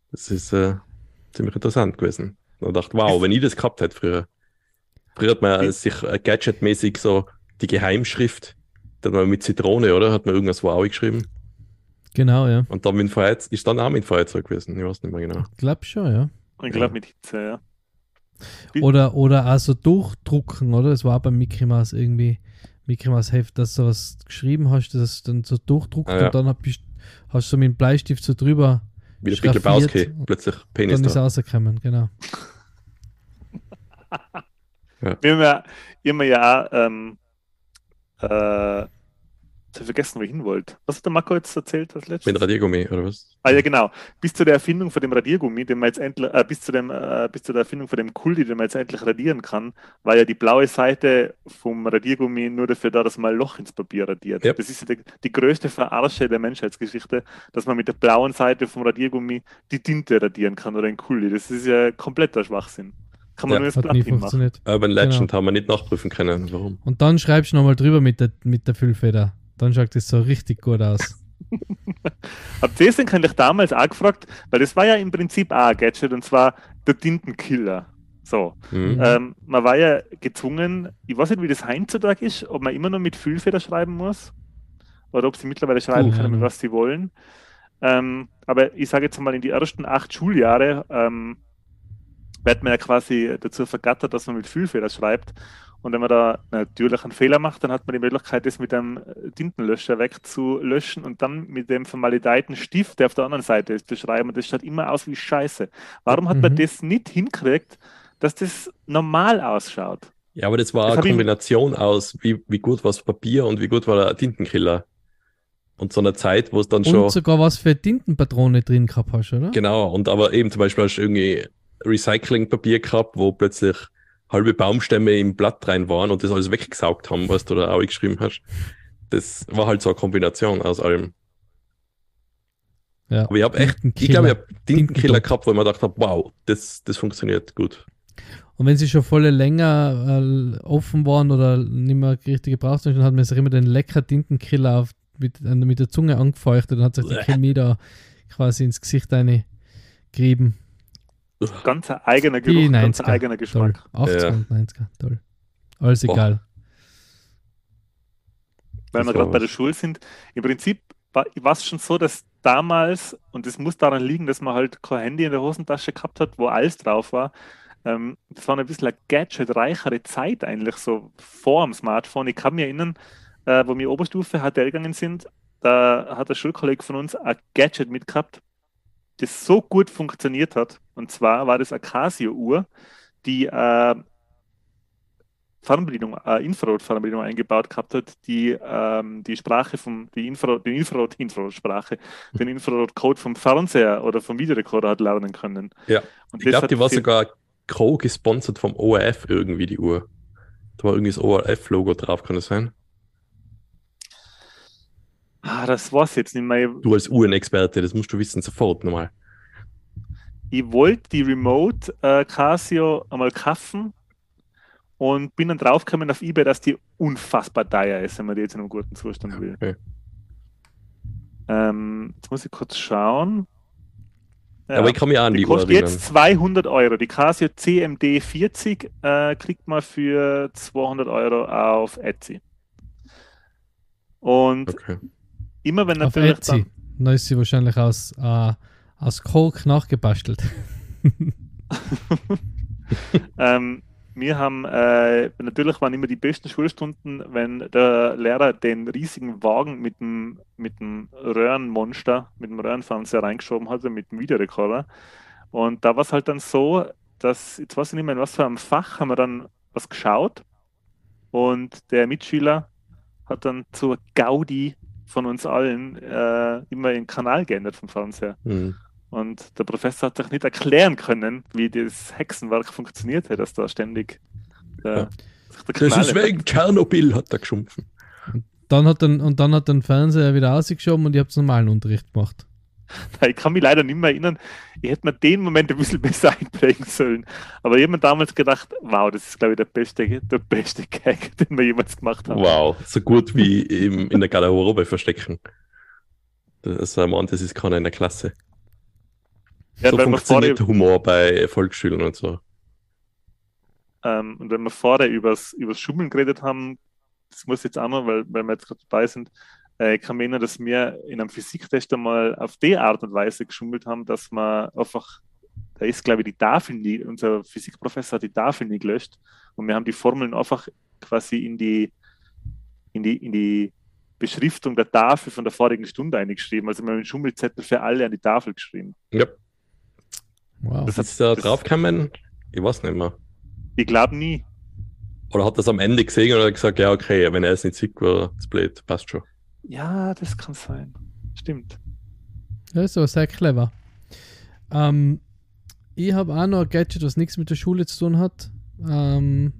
Das ist äh, ziemlich interessant gewesen. Und dachte, wow, wenn ich das gehabt hätte früher. Früher hat man sich gadgetmäßig so die Geheimschrift, dann mal mit Zitrone, oder? Hat man irgendwas Wow geschrieben. Genau, ja. Und dann mit Feuerzeug, ist dann auch mit Feuerzeug gewesen. Ich weiß nicht mehr genau. Ich glaube schon, ja. Ich glaube mit Hitze, ja. Oder, oder also durchdrucken, oder? Das war beim Mickey Mouse irgendwie, Mickey Mouse Heft, dass du was geschrieben hast, das dann so durchdruckt Ah, ja. und dann hab ich, hast du mit dem Bleistift so drüber Wie der Schraffiert. Lebowski, plötzlich Penis dann ist da. rausgekommen, genau. Wir haben ja immer ja auch, ähm, äh, ich vergessen, wo ich hin wollte. Was hat der Marco jetzt erzählt als letztes? Mit Radiergummi, oder was? Ah ja, genau. Bis zu der Erfindung von dem Radiergummi, den man jetzt endlich, äh, bis zu dem, äh, bis zu der Erfindung von dem Kulti, den man jetzt endlich radieren kann, war ja die blaue Seite vom Radiergummi nur dafür da, dass man ein Loch ins Papier radiert. Yep. Das ist ja die, die größte Verarsche der Menschheitsgeschichte, dass man mit der blauen Seite vom Radiergummi die Tinte radieren kann oder ein Kulti. Das ist ja kompletter Schwachsinn. Kann man Ja, nur das hinmachen. funktioniert. Urban Legend haben wir nicht nachprüfen können. Warum? Und dann schreibst du nochmal drüber mit der, mit der Füllfeder. Dann schaut das so richtig gut aus. Hab das denn eigentlich damals auch gefragt, weil das war ja im Prinzip auch ein Gadget und zwar der Tintenkiller. So. Mhm. Ähm, man war ja gezwungen, ich weiß nicht, wie das heutzutage ist, ob man immer noch mit Füllfeder schreiben muss oder ob sie mittlerweile schreiben Puh, können, mit ja. was sie wollen. Ähm, aber ich sage jetzt mal, in die ersten acht Schuljahre ähm, wird man ja quasi dazu vergattert, dass man mit Füllfeder schreibt. Und wenn man da natürlich einen Fehler macht, dann hat man die Möglichkeit, das mit einem Tintenlöscher wegzulöschen und dann mit dem vermaledeiten Stift, der auf der anderen Seite ist, zu schreiben. Und das schaut immer aus wie Scheiße. Warum hat man Mhm. das nicht hinkriegt, dass das normal ausschaut? Ja, aber das war Das eine Kombination aus, wie, wie gut war das Papier und wie gut war der Tintenkiller. Und so einer Zeit, wo es dann schon. Und sogar was für Tintenpatrone drin gehabt hast, oder? Genau, und aber eben zum Beispiel hast du irgendwie Recyclingpapier gehabt, wo plötzlich halbe Baumstämme im Blatt rein waren und das alles weggesaugt haben, was du da auch geschrieben hast. Das war halt so eine Kombination aus allem. Ja. Aber ich habe echt, ich glaube, ich habe Tintenkiller gehabt, wo ich mir gedacht habe, wow, das, das funktioniert gut. Und wenn sie schon voll länger äh, offen waren oder nicht mehr richtig gebraucht haben, dann hat man sich immer den lecker Tintenkiller auf, mit, mit der Zunge angefeuchtet und hat sich die. Chemie da quasi ins Gesicht eingerieben. Ganz ein eigener Die Geruch, ganz ein 90er. eigener Toll. Geschmack. 80er Ja. und 90er, toll. Alles Boah. egal. Weil Das wir gerade bei was. der Schule sind. Im Prinzip war es schon so, dass damals, und das muss daran liegen, dass man halt kein Handy in der Hosentasche gehabt hat, wo alles drauf war, ähm, das war ein bisschen eine gadgetreichere Zeit eigentlich, so vor dem Smartphone. Ich kann mich erinnern, äh, wo wir Oberstufe HTL gegangen sind, da hat ein Schulkollege von uns ein Gadget mitgehabt, das so gut funktioniert hat. Und zwar war das eine Casio-Uhr, die äh, Fernbedienung, äh, Infrarot-Fernbedienung eingebaut gehabt hat, die ähm, die Sprache vom, die Infrarot, den Infrarot, Infrarotsprache, den Infrarot-Code vom Fernseher oder vom Videorekorder hat lernen können. Ja. Und Ich glaube, die war sogar co-gesponsert vom ORF irgendwie, die Uhr. Da war irgendwie das ORF-Logo drauf, kann das sein? Ah, das war's jetzt nicht mehr. Du als Uhrenexperte, das musst du wissen sofort nochmal. Ich wollte die Remote äh, Casio einmal kaufen und bin dann draufgekommen auf Ebay, dass die unfassbar teuer ist, wenn man die jetzt in einem guten Zustand will. Okay. Ähm, jetzt muss ich kurz schauen. Ja. Aber ich mich auch an Die die, kostet jetzt 200 Euro. Die Casio CMD 40 äh, kriegt man für 200 Euro auf Etsy. Und Okay. immer wenn Auf natürlich Etsy. Da ist sie wahrscheinlich aus, äh, aus Kork nachgebastelt. Ähm, wir haben, äh, natürlich waren immer die besten Schulstunden, wenn der Lehrer den riesigen Wagen mit dem, mit dem Röhrenmonster, mit dem Röhrenfernseher reingeschoben hatte, mit dem Videorekorder. Und da war es halt dann so, dass, jetzt weiß ich nicht mehr, in was für einem Fach haben wir dann was geschaut und der Mitschüler hat dann zur Gaudi von uns allen äh, immer den Kanal geändert vom Fernseher. Hm. Und der Professor hat sich nicht erklären können, wie das Hexenwerk funktionierte, dass da ständig äh, Ja. sich der Das ist wegen Tschernobyl, hat er geschumpfen. Dann hat dann, und dann hat der Fernseher wieder ausgeschoben und ich habe normalen Unterricht gemacht. ich kann mich leider nicht mehr erinnern. Ich hätte mir den Moment ein bisschen besser einprägen sollen. Aber ich habe mir damals gedacht, wow, das ist, glaube ich, der beste, der beste Gag, den wir jemals gemacht haben. Wow, so gut wie im, in der Garderobe verstecken. Das, man, das ist keiner in der Klasse. Ja, so funktioniert Humor bei Volksschülern und so. Ähm, und wenn wir vorher übers, übers Schummeln geredet haben, das muss jetzt auch noch, weil, weil wir jetzt gerade dabei sind, äh, kann mich erinnern, dass wir in einem Physiktest einmal auf die Art und Weise geschummelt haben, dass man einfach, da ist glaube ich die Tafel nie, unser Physikprofessor hat die Tafel nie gelöscht und wir haben die Formeln einfach quasi in die, in die, in die Beschriftung der Tafel von der vorigen Stunde eingeschrieben. Also wir haben einen Schummelzettel für alle an die Tafel geschrieben. Ja. Wow. Das ist da drauf gekommen? Ich weiß nicht mehr. Ich glaube nie. Oder hat das am Ende gesehen und hat gesagt, ja, okay, wenn er es nicht sieht, war das blöd, passt schon. Ja, das kann sein. Stimmt. Ja, ist aber sehr clever. Ähm, ich habe auch noch ein Gadget, was nichts mit der Schule zu tun hat. Ähm,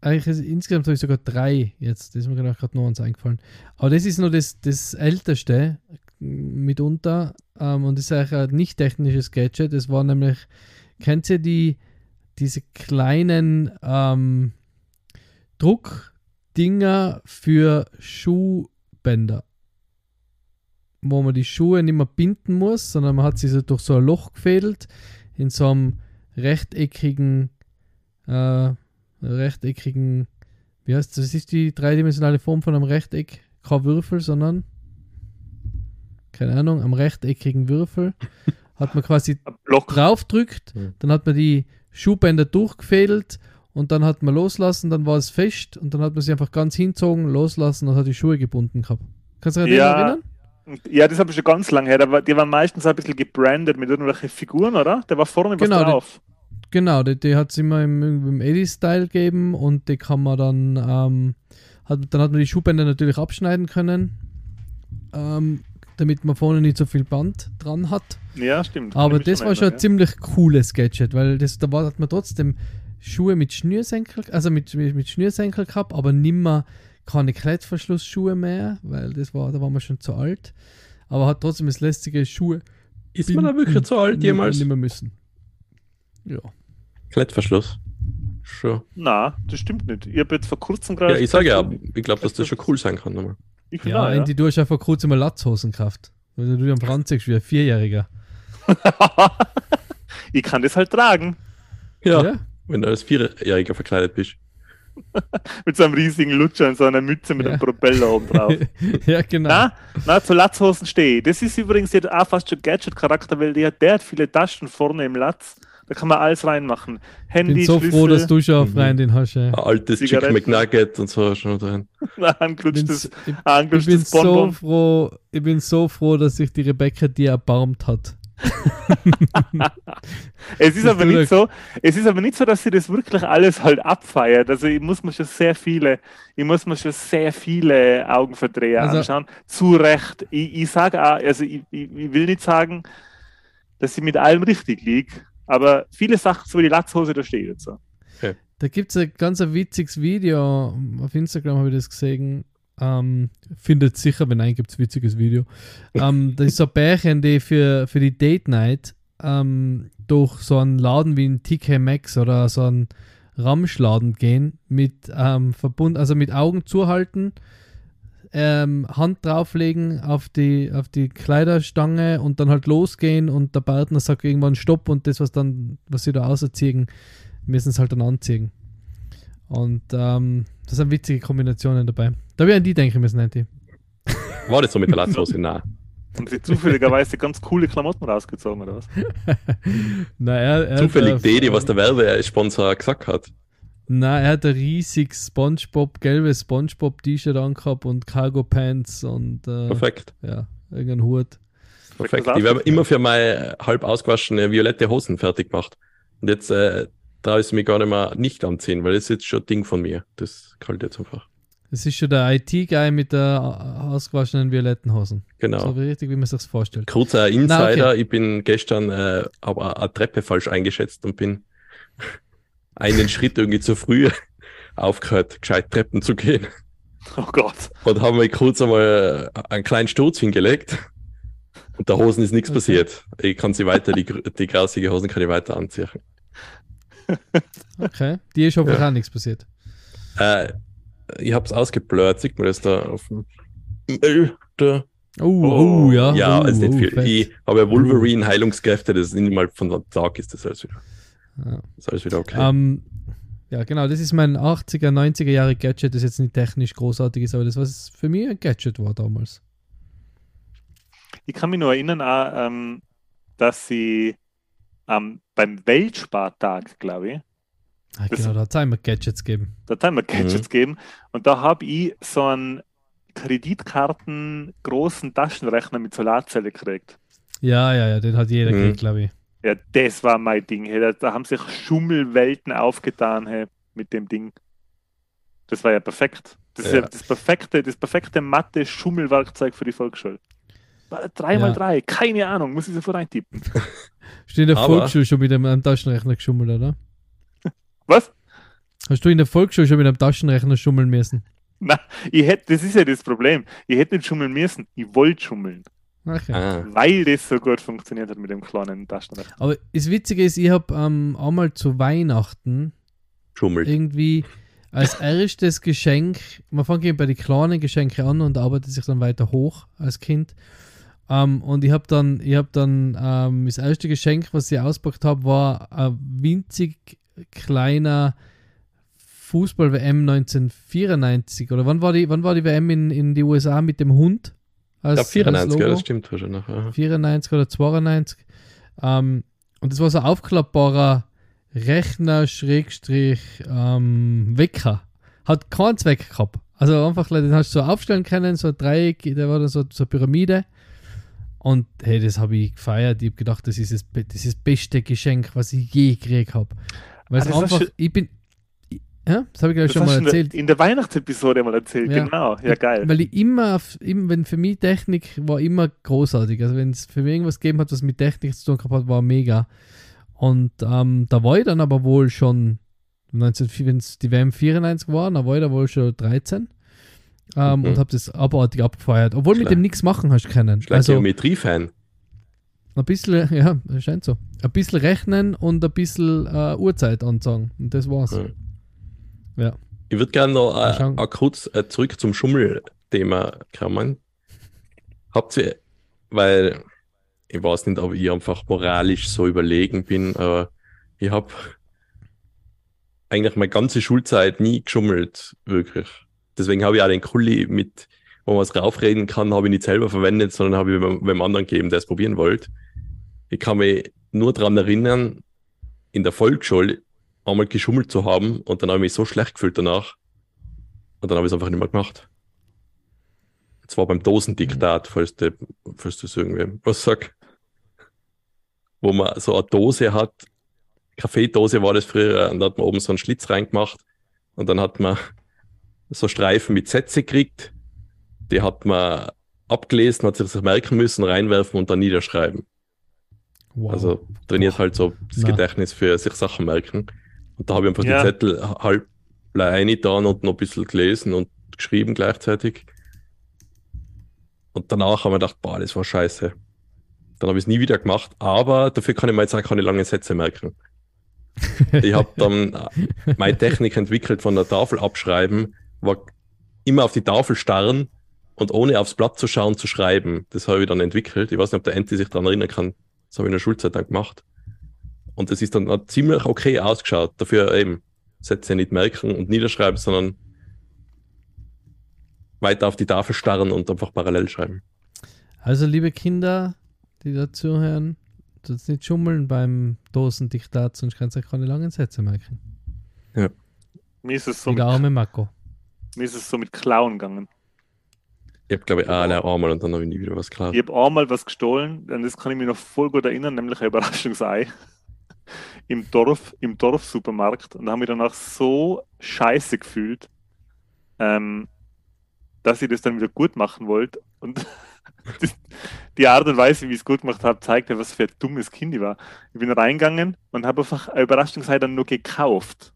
eigentlich ist, insgesamt habe ich sogar drei jetzt. Das ist mir gerade noch eins eingefallen. Aber das ist nur das, das älteste mitunter ähm, und ist eigentlich ein nicht technisches Gadget. Das war nämlich, kennt ihr die, diese kleinen ähm, Druckdinger für Schuhbänder? Wo man die Schuhe nicht mehr binden muss, sondern man hat sie so durch so ein Loch gefädelt in so einem rechteckigen, äh, rechteckigen, wie heißt das? Das ist die dreidimensionale Form von einem Rechteck, kein Würfel, sondern keine Ahnung, am rechteckigen Würfel, hat man quasi draufdrückt, mhm. dann hat man die Schuhbänder durchgefädelt und dann hat man loslassen, dann war es fest und dann hat man sie einfach ganz hinzogen, loslassen und hat die Schuhe gebunden gehabt. Kannst du dich ja. erinnern? Ja, das habe ich schon ganz lange her. War, die waren meistens ein bisschen gebrandet mit irgendwelchen Figuren, oder? Der war vorne genau, was drauf. Die, genau, die, die hat es immer im, im Eddie-Style gegeben und die kann man dann, ähm, hat, dann hat man die Schuhbänder natürlich abschneiden können. Ähm, damit man vorne nicht so viel Band dran hat. Ja, stimmt. Aber das war schon ein ja. ziemlich cooles Gadget, weil das, da war, hat man trotzdem Schuhe mit Schnürsenkel, also mit, mit, mit Schnürsenkel gehabt, aber nimmer keine Klettverschlussschuhe mehr, weil das war, da war man schon zu alt. Aber hat trotzdem das lästige Schuhe. Ist man da wirklich zu alt jemals? Nicht mehr müssen. Ja. Klettverschluss. Schon. Na, das stimmt nicht. Ich habe jetzt vor kurzem gerade. Ja, ich sage ja, ich glaube, dass das schon cool sein kann nochmal. Ich ja, auch, ja. du hast ja vor kurzem mal Latzhosen gekauft. Weil du am Franz wie ein Vierjähriger. ich kann das halt tragen. Ja, ja. wenn du als Vierjähriger verkleidet bist. mit so einem riesigen Lutscher und so einer Mütze mit ja. einem Propeller oben drauf. ja, genau. Na, na, zu Latzhosen stehe ich. Das ist übrigens jetzt auch fast schon Gadget-Charakter, weil der, der hat viele Taschen vorne im Latz. Da kann man alles reinmachen. Handy, bin so Schlüssel, froh, dass du schon auf mhm. rein den hast. Ja. Ein altes Chicken McNugget und so schon drin. anglutschtes, ich, ich bin so froh, ich bin so froh, dass sich die Rebecca dir erbarmt hat. es ist aber nicht so, es ist aber nicht so, dass sie das wirklich alles halt abfeiert. Also ich muss mir schon sehr viele, ich muss mir schon sehr viele Augenverdreher also, anschauen. Zu Recht. Ich, ich sage auch, also ich, ich, ich will nicht sagen, dass sie mit allem richtig liegt. Aber viele Sachen, so wie die Latzhose, da steht jetzt so. Okay. Da gibt es ein ganz ein witziges Video, auf Instagram habe ich das gesehen. Ähm, findet sicher, wenn nein, gibt es witziges Video. ähm, das ist so ein Bärchen, die für, für die Date Night ähm, durch so einen Laden wie ein TK Maxx oder so einen Ramschladen gehen, mit ähm, Verbund, also mit Augen zuhalten ähm, Hand drauflegen auf die, auf die Kleiderstange und dann halt losgehen und der Partner sagt irgendwann Stopp und das, was dann, was sie da auserziehen, müssen es halt dann anziehen. Und ähm, das sind witzige Kombinationen dabei. Da wären die denken müssen, Andy. War das so mit der Latzhose? Nein. Haben sie zufälligerweise ganz coole Klamotten rausgezogen, oder was? Na, er, er Zufällig die, die was der Werbesponsor gesagt hat. Nein, er hat ein riesiges Spongebob, gelbes Spongebob-T-Shirt angehabt und Cargo Pants und äh, Perfekt. Ja, irgendein Hut. Perfekt. Ich habe immer für meine halb ausgewaschene violette Hosen fertig gemacht. Und jetzt äh, traue ich mich gar nicht mehr nicht anziehen, weil das ist jetzt schon ein Ding von mir. Das kalt jetzt einfach. Das ist schon der IT-Guy mit der ausgewaschenen violetten Hosen. Genau. So richtig, wie man sich das vorstellt. Kurzer Insider, Na, okay. ich bin gestern äh, aber eine Treppe falsch eingeschätzt und bin einen Schritt irgendwie zu früh aufgehört, gescheit Treppen zu gehen. Oh Gott. Und haben wir kurz einmal einen kleinen Sturz hingelegt. Und Der Hosen ist nichts okay. passiert. Ich kann sie weiter, die, die grausige Hosen kann ich weiter anziehen. Okay, die ist hoffentlich ja. auch nichts passiert. Äh, ich habe es ausgeblurrt, sieht man das da auf dem da. Oh, oh, ja. Ja, oh, ist nicht oh, viel. Fett. Ich habe ja Wolverine Heilungskräfte, das ist nicht mal von der Tag ist das alles wieder. Ja. ist alles wieder okay. Um, ähm, ja, genau, das ist mein 80er, 90er Jahre Gadget, das jetzt nicht technisch großartig ist, aber das was für mich ein Gadget war damals. Ich kann mich nur erinnern, auch, ähm, dass sie ähm, beim Weltspartag, glaube ich, Ah, genau, da hat es einmal Gadgets gegeben. Da hat es einmal Gadgets mhm. gegeben. Und da habe ich so einen Kreditkarten großen Taschenrechner mit Solarzelle gekriegt. Ja, ja, ja, den hat jeder mhm. gekriegt, glaube ich. Ja, das war mein Ding. Hey. Da, da, haben sich Schummelwelten aufgetan hey, mit dem Ding. Das war ja perfekt. Das ja. ist ja das perfekte, das perfekte Mathe-Schummelwerkzeug für die Volksschule. 3x3, ja. keine Ahnung, muss ich sofort eintippen. Steht in der Volksschule schon mit einem Taschenrechner geschummelt, oder? Was? Hast du in der Volksschule schon mit einem Taschenrechner schummeln müssen? Na, ich hätte, das ist ja das Problem. Ich hätte nicht schummeln müssen, ich wollte schummeln. Okay. Ah. Weil das so gut funktioniert hat mit dem kleinen Taschenrechner. Aber das Witzige ist, ich habe ähm, einmal zu Weihnachten Schummelt. irgendwie als erstes Geschenk, man fängt eben bei den kleinen Geschenken an und arbeitet sich dann weiter hoch als Kind. Ähm, und ich habe dann, ich habe dann ähm, das erste Geschenk, was ich auspackt habe, war ein winzig kleiner Fußball-WM 1994 oder wann war die, wann war die WM in, in die USA mit dem Hund? Als, ich 94, ja, das stimmt wahrscheinlich. Ja. 94 oder 92. Ähm, und das war so ein aufklappbarer Rechner, Schrägstrich, ähm, Wecker. Hat keinen Zweck gehabt. Also einfach, den hast du so aufstellen können, so ein Dreieck, der war dann so, so eine Pyramide. Und hey, das habe ich gefeiert. Ich habe gedacht, das ist das, das, ist das beste Geschenk, was ich je gekriegt habe. Weil es ah, einfach, ich bin, ja, das habe ich glaube schon mal erzählt. In der Weihnachtsepisode mal erzählt, ja. genau. Ja, geil. Weil ich immer, immer, wenn für mich Technik war immer großartig. Also wenn es für mich irgendwas gegeben hat, was mit Technik zu tun gehabt hat, war mega. Und ähm, da war ich dann aber wohl schon, wenn es die WM 94 war, da war ich da wohl schon 13. Ähm, mhm. Und habe das abartig abgefeiert. Obwohl Schleich. mit dem nichts machen hast können. Also, Geometrie-Fan. Ein bisschen, ja, scheint so. Ein bisschen rechnen und ein bisschen äh, Uhrzeit ansagen. Und das war's. Ja. Ja. Ich würde gerne noch äh, kurz äh, zurück zum Schummelthema kommen. Habt ihr, weil ich weiß nicht, ob ich einfach moralisch so überlegen bin, aber ich habe eigentlich meine ganze Schulzeit nie geschummelt, wirklich. Deswegen habe ich auch den Kulli mit, wo man was raufreden kann, habe ich nicht selber verwendet, sondern habe ich beim anderen gegeben, der es probieren wollte. Ich kann mich nur daran erinnern, in der Volksschule einmal geschummelt zu haben und dann habe ich mich so schlecht gefühlt danach. Und dann habe ich es einfach nicht mehr gemacht. Und zwar beim Dosendiktat, falls, du, falls das irgendwie was sagt. Wo man so eine Dose hat, Kaffeedose war das früher, und da hat man oben so einen Schlitz reingemacht und dann hat man so Streifen mit Sätze gekriegt. Die hat man abgelesen, hat sich das merken müssen, reinwerfen und dann niederschreiben. Wow. Also trainiert wow. halt so das Na. Gedächtnis für sich Sachen merken. Und da habe ich einfach ja. die Zettel halb reingetan und noch ein bisschen gelesen und geschrieben gleichzeitig. Und danach haben wir gedacht, boah, das war scheiße. Dann habe ich es nie wieder gemacht, aber dafür kann ich mir jetzt auch keine langen Sätze merken. ich habe dann meine Technik entwickelt von der Tafel abschreiben, war immer auf die Tafel starren und ohne aufs Blatt zu schauen, zu schreiben. Das habe ich dann entwickelt. Ich weiß nicht, ob der Enti sich daran erinnern kann. Das habe ich in der Schulzeit dann gemacht. Und es ist dann ziemlich okay ausgeschaut. Dafür eben Sätze nicht merken und niederschreiben, sondern weiter auf die Tafel starren und einfach parallel schreiben. Also, liebe Kinder, die da zuhören, tut nicht schummeln beim Dosendiktat, sonst kannst du keine langen Sätze merken. Ja. Mir ist es so Wie der arme Mako. Mir ist es so mit Klauen gegangen. Ich habe, glaube ich, alle einmal und dann habe ich nie wieder was klar. Ich habe einmal was gestohlen, und das kann ich mich noch voll gut erinnern, nämlich ein Überraschungsei im Dorf, im Dorfsupermarkt. Und da haben wir danach so scheiße gefühlt, ähm, dass ich das dann wieder gut machen wollte. Und die Art und Weise, wie ich es gut gemacht habe, zeigt ja, was für ein dummes Kind ich war. Ich bin reingegangen und habe einfach ein Überraschungsei dann nur gekauft.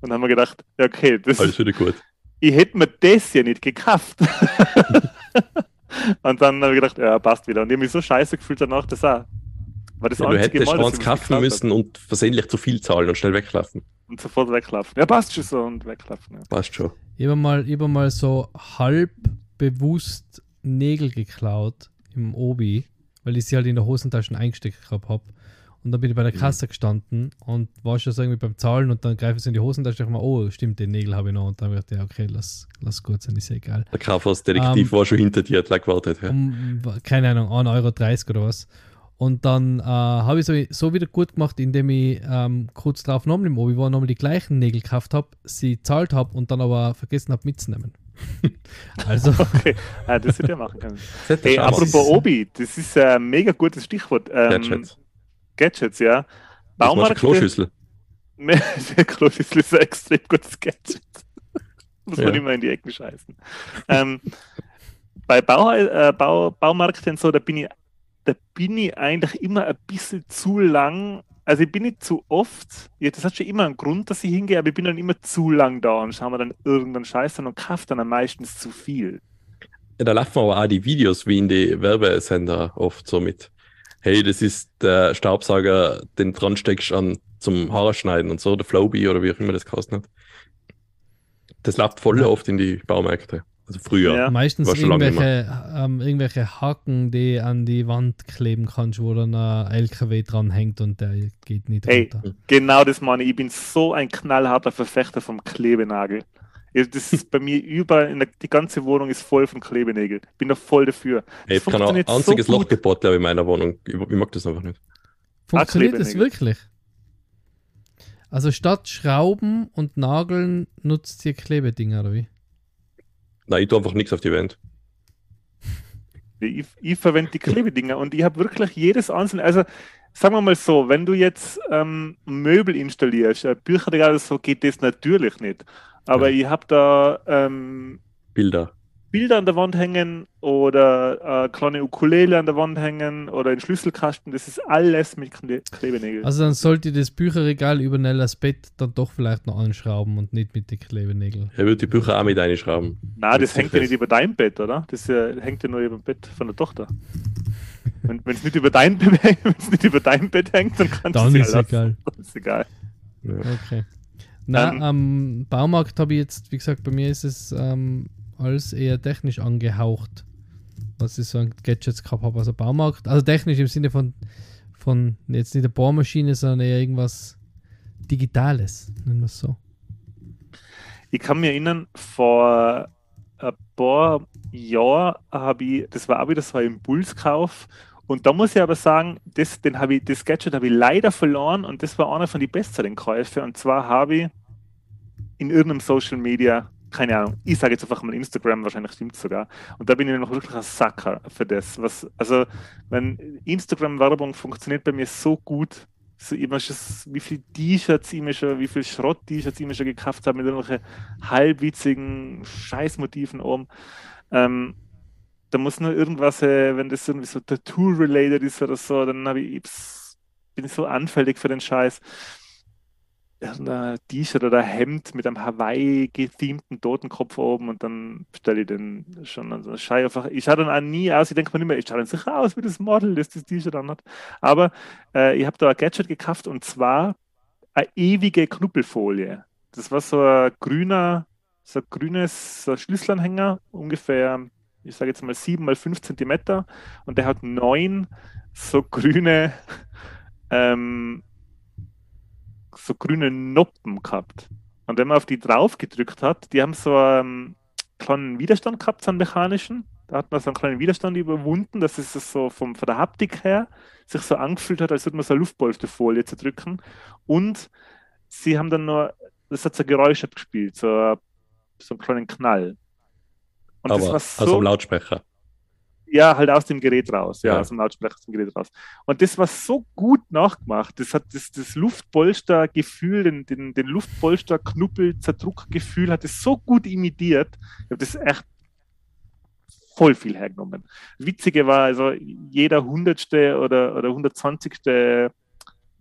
Und haben wir gedacht, ja, okay, das Alles wieder gut ich hätte mir das ja nicht gekauft. Und dann habe ich gedacht, ja, passt wieder. Und ich habe mich so scheiße gefühlt danach, das auch. War das ja, du hättest Mal, eins kaufen müssen und versehentlich zu viel zahlen und schnell weglaufen. Und sofort weglaufen. Ja, passt schon so und weglaufen. Ja. Passt schon. Ich habe mal, hab mal so halb bewusst Nägel geklaut im Obi, weil ich sie halt in der Hosentasche eingesteckt gehabt habe. Und dann bin ich bei der mhm. Kasse gestanden und war schon so irgendwie beim Zahlen und dann greife ich so in die Hosentasche und dachte mir, oh, stimmt, den Nägel habe ich noch. Und dann habe ich gedacht, ja, okay, lass, lass gut sein, ist ja egal. Der Kaufhausdetektiv um, ähm, war schon hinter dir, hat gewartet. Ja. Um, keine Ahnung, 1,30 Euro oder was. Und dann äh, habe ich so, so wieder gut gemacht, indem ich ähm, kurz drauf nochmal im Obi war, nochmal die gleichen Nägel gekauft habe, sie zahlt habe und dann aber vergessen habe mitzunehmen. also. Okay, ja, das hätte ich machen können. Hey, apropos Obi, das ist ein mega gutes Stichwort. Ähm, Gadgets. Gadgets, ja. Baumarkt. Kloschüssel. der Kloschüssel ist ein extrem gutes Gadget. Muss ja. man immer in die Ecken scheißen. ähm, bei Bau, äh, Bau, Baumärkten so, da bin ich da bin ich eigentlich immer ein bisschen zu lang. Also ich bin nicht zu oft, ja, das hat schon immer einen Grund, dass ich hingehe, aber ich bin dann immer zu lang da und schaue mir dann irgendeinen Scheiß an und kaufe dann meistens zu viel. Ja, da laufen aber auch die Videos wie in die Werbesender oft so mit. Hey, das ist der Staubsauger, den dran steckst an zum Haare schneiden und so, der Flowbee oder wie auch immer das kostet. Das läuft voll oft in die Baumärkte. Also früher. Ja. Meistens irgendwelche, ähm, irgendwelche Haken, die an die Wand kleben kannst, wo dann ein LKW dran hängt und der geht nicht hey, runter. Genau das meine ich. Ich bin so ein knallharter Verfechter vom Klebenagel. Das ist bei mir überall, der, die ganze Wohnung ist voll von Klebenägeln. Ich bin da voll dafür. Hey, ich habe kein einziges so Loch gebaut, glaube ich, in meiner Wohnung. Ich, ich mag das einfach nicht. Funktioniert das wirklich? Also statt Schrauben und Nageln nutzt ihr Klebedinger, oder wie? Nein, ich tue einfach nichts auf die Wand. Ich, ich verwende die Klebedinger und ich habe wirklich jedes einzelne, also sagen wir mal so, wenn du jetzt ähm, Möbel installierst, äh, Bücherregal so, geht das natürlich nicht. Aber ja. ich habe da ähm, Bilder. Bilder an der Wand hängen oder äh, kleine Ukulele an der Wand hängen oder ein Schlüsselkasten, das ist alles mit Kle Klebenägeln. Also dann sollte das Bücherregal über Nellas Bett dann doch vielleicht noch anschrauben und nicht mit den Klebenägeln. Er wird die Bücher auch mit einschrauben. Nein, das, das hängt ja nicht über dein Bett, oder? Das äh, hängt ja nur über dem Bett von der Tochter. wenn es nicht, über dein nicht über dein Bett hängt, dann kannst du es egal. Dann ist egal. Ja. Okay. Na, ähm, am Baumarkt habe ich jetzt, wie gesagt, bei mir ist es ähm, als eher technisch angehaucht, was ich so an Gadgets gehabt habe. Also Baumarkt, also technisch im Sinne von, von jetzt nicht eine Bohrmaschine, sondern eher irgendwas Digitales, nennen wir es so. Ich kann mich erinnern, vor ein paar Jahren habe ich, das war auch wieder so ein Impulskauf. Und da muss ich aber sagen, das, den ich, das Gadget habe ich leider verloren und das war einer von den besseren Käufen. Und zwar habe ich in irgendeinem Social Media keine Ahnung, ich sage jetzt einfach mal Instagram, wahrscheinlich stimmt es sogar. Und da bin ich noch wirklich ein Sacker für das. Was, also, wenn Instagram-Werbung funktioniert bei mir so gut, so immer schon, wie viele T-Shirts ich mir schon, wie viele Schrott-T-Shirts ich mir schon gekauft habe mit irgendwelchen halbwitzigen Scheißmotiven oben. Ähm, da muss nur irgendwas, äh, wenn das irgendwie so Tattoo-related ist oder so, dann ich, bin ich so anfällig für den Scheiß ein T-Shirt oder Hemd mit einem Hawaii-gethemten Totenkopf oben und dann stelle ich den schon an so eine Schei. Ich schaue dann auch nie aus, ich denke mir immer, ich schaue dann sicher aus wie das Model, das das T-Shirt anhat. Aber äh, ich habe da ein Gadget gekauft und zwar eine ewige Knuppelfolie. Das war so ein grüner, so ein grünes so ein Schlüsselanhänger, ungefähr, ich sage jetzt mal 7 mal 5 Zentimeter und der hat neun so grüne ähm, so grüne Noppen gehabt. Und wenn man auf die drauf gedrückt hat, die haben so einen kleinen Widerstand gehabt, so einen mechanischen. Da hat man so einen kleinen Widerstand überwunden, dass es so vom, von der Haptik her sich so angefühlt hat, als würde man so eine Luftpolsterfolie zerdrücken. Und sie haben dann nur, das hat so ein Geräusch abgespielt, so, so einen kleinen Knall. Und Aber, das war so, also Lautsprecher. Ja, halt aus dem Gerät raus, ja, ja. aus dem Lautsprecher aus dem Gerät raus. Und das war so gut nachgemacht. Das hat das, das Luftpolstergefühl, den, den, den Luftpolster-Knuppel-Zerdruckgefühl hat es so gut imitiert. Ich habe das echt voll viel hergenommen. Witzige war, also jeder hundertste oder, oder hundertzwanzigste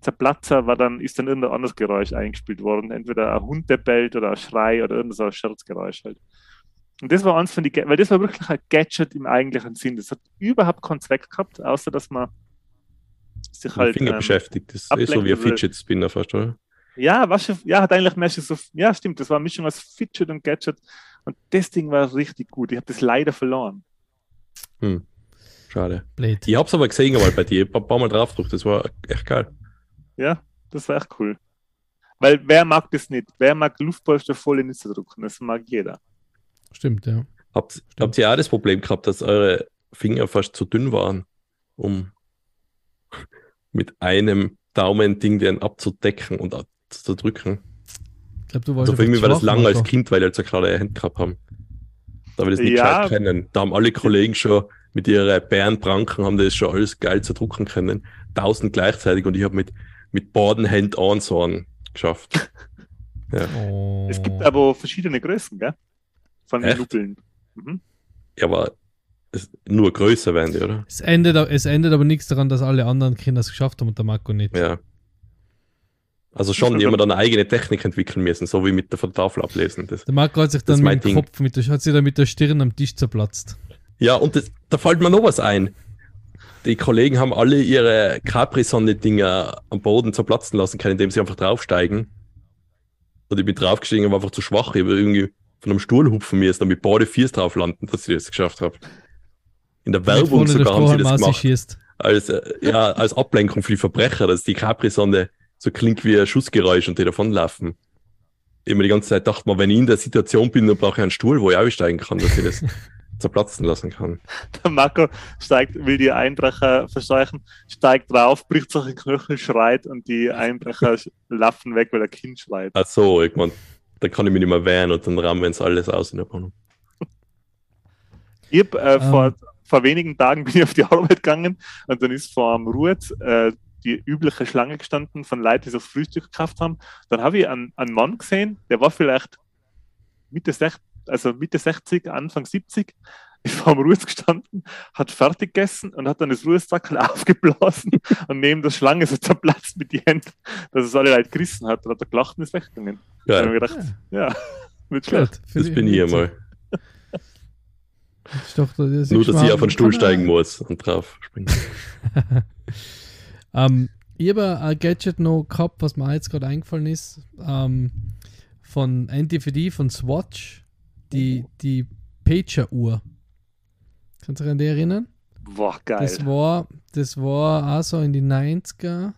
Zerplatzer war dann, ist dann irgendein anderes Geräusch eingespielt worden. Entweder ein Hund, der bellt oder ein Schrei oder irgendein so Scherzgeräusch halt. Und das war eins von die, weil das war wirklich ein Gadget im eigentlichen Sinn. Das hat überhaupt keinen Zweck gehabt, außer dass man sich halt. Finger ähm, beschäftigt. Das ist so wie ein Fidget Spinner fast, oder? Ja, was ja, hat eigentlich mehr so, ja, stimmt, das war eine Mischung aus Fidget und Gadget. Und das Ding war richtig gut. Ich habe das leider verloren. Hm. Schade. Blöd. Ich habe es aber gesehen mal bei dir. Ich habe ein paar Mal drauf. Das war echt geil. Ja, das war echt cool. Weil wer mag das nicht? Wer mag Luftpolster voll in zu drücken? Das mag jeder. Stimmt, ja. Habt, Stimmt. habt ihr auch das Problem gehabt, dass eure Finger fast zu dünn waren, um mit einem Daumen-Ding den abzudecken und zu drücken? Ich glaube, du wolltest. Also für mich war das lang als Kind, weil wir halt so gerade Hände gehabt haben. Da wir das nicht ja. kennen. Da haben alle Kollegen schon mit ihren Bärenpranken haben das schon alles geil zu drucken können. Tausend gleichzeitig und ich habe mit, mit beiden Händen an so geschafft. Ja. Oh. Es gibt aber verschiedene Größen, gell? Von den Nuppeln. Mhm. Ja, aber es, nur größer werden die, oder? Es endet, es endet aber nichts daran, dass alle anderen Kinder es geschafft haben und der Marco nicht. Ja. Also schon jemand eine eigene Technik entwickeln müssen, so wie mit der von der Tafel ablesen. Das, der Marco hat sich dann mit dem Kopf, mit der, hat sich dann mit der Stirn am Tisch zerplatzt. Ja, und das, da fällt mir noch was ein. Die Kollegen haben alle ihre Capri-Sonne-Dinger am Boden zerplatzen lassen können, indem sie einfach draufsteigen. Und ich bin draufgestiegen und war einfach zu schwach. Ich habe irgendwie von einem Stuhl hupfen müssen, damit beide Viers drauf landen, dass ich das geschafft habe. In der Werbung sogar haben sie das gemacht. Als, äh, ja, als Ablenkung für die Verbrecher, dass die Capri-Sonne so klingt wie ein Schussgeräusch und die davonlaufen. Immer die ganze Zeit dachte man, wenn ich in der Situation bin, dann brauche ich einen Stuhl, wo ich aussteigen kann, dass ich das zerplatzen lassen kann. Der Marco steigt, will die Einbrecher verscheuchen, steigt drauf, bricht sich den Knöchel, schreit und die Einbrecher laufen weg, weil der Kind schreit. Ach so, ich meine, dann kann ich mich nicht mehr wehren und dann rammen sie alles aus in der Wohnung. Ich habe äh, um. vor, vor wenigen Tagen bin ich auf die Arbeit gegangen und dann ist vor dem Ruhet äh, die übliche Schlange gestanden von Leuten, die das Frühstück gekauft haben. Dann habe ich einen, einen Mann gesehen, der war vielleicht Mitte 60, also Mitte 60, Anfang 70, ist vor dem Ruhes gestanden, hat fertig gegessen und hat dann das Ruheszackel aufgeblasen und neben der Schlange so zerplatzt mit den Händen, dass es alle Leute gerissen hat. Da hat er gelacht und ist weggegangen. Ja. Da gedacht, ja, ja mit schlecht. Das bin ich einmal. Das doch, das Nur, dass ich auf den Stuhl steigen muss und drauf springen. Ähm, ich habe ein Gadget noch gehabt, was mir jetzt gerade eingefallen ist, ähm, von NTFD, von Swatch, die, die Pager-Uhr. Kannst du dich an die erinnern? Boah, geil. Das war, das war auch so in die 90er,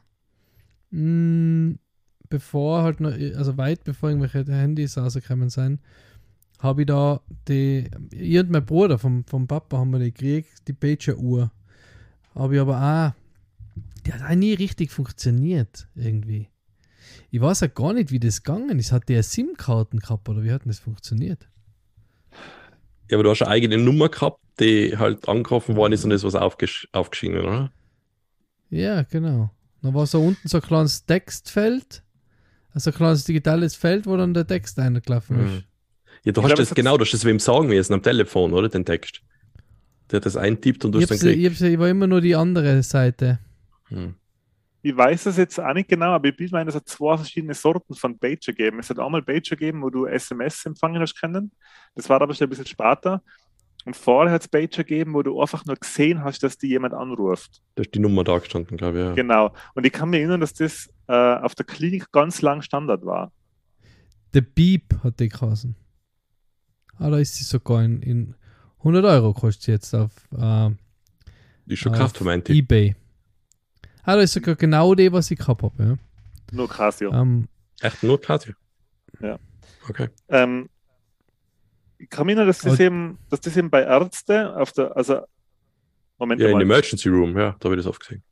mh, hm, bevor halt noch, also weit bevor irgendwelche Handys rausgekommen sind, habe ich da die, ich und mein Bruder vom, vom Papa haben wir die gekriegt, die Pager-Uhr. Habe ich aber auch die hat auch nie richtig funktioniert, irgendwie. Ich weiß auch gar nicht, wie das gegangen ist. Hat der SIM-Karten gehabt oder wie hat denn das funktioniert? Ja, aber du hast eine eigene Nummer gehabt, die halt angerufen worden ist und ist was aufgesch aufgeschieden, oder? Ja, genau. Dann war so unten so ein kleines Textfeld, also ein kleines digitales Feld, wo dann der Text eingelaufen mhm. ist. Ja, du ich hast das genau, du hast das wem sagen müssen am Telefon, oder? Den Text. Der hat das eintippt und du hast dann gekriegt. Ich, ich war immer nur die andere Seite. Hm. Ich weiß es jetzt auch nicht genau, aber ich bin meine, es hat zwei verschiedene Sorten von Pager gegeben. Es hat einmal Pager gegeben, wo du SMS empfangen hast können. Das war aber schon ein bisschen später. Und vorher hat es Pager gegeben, wo du einfach nur gesehen hast, dass dir jemand anruft. Da ist die Nummer da gestanden, glaube ich. Ja. Genau. Und ich kann mich erinnern, dass das äh, auf der Klinik ganz lang Standard war. Der Beep hat die geheißen. Ah, da ist sie sogar in, in 100 Euro kostet sie jetzt auf, äh, die ist schon auf eBay. Ah, das ist sogar genau die, was ich gehabt habe. Ja. Nur Casio. Ähm, Echt nur Casio? Ja. Okay. Ähm, ich kann mich erinnern, dass das, eben, dass das eben bei Ärzten auf der, also Moment. Ja, in Emergency Room, ja, da habe ich das oft gesehen.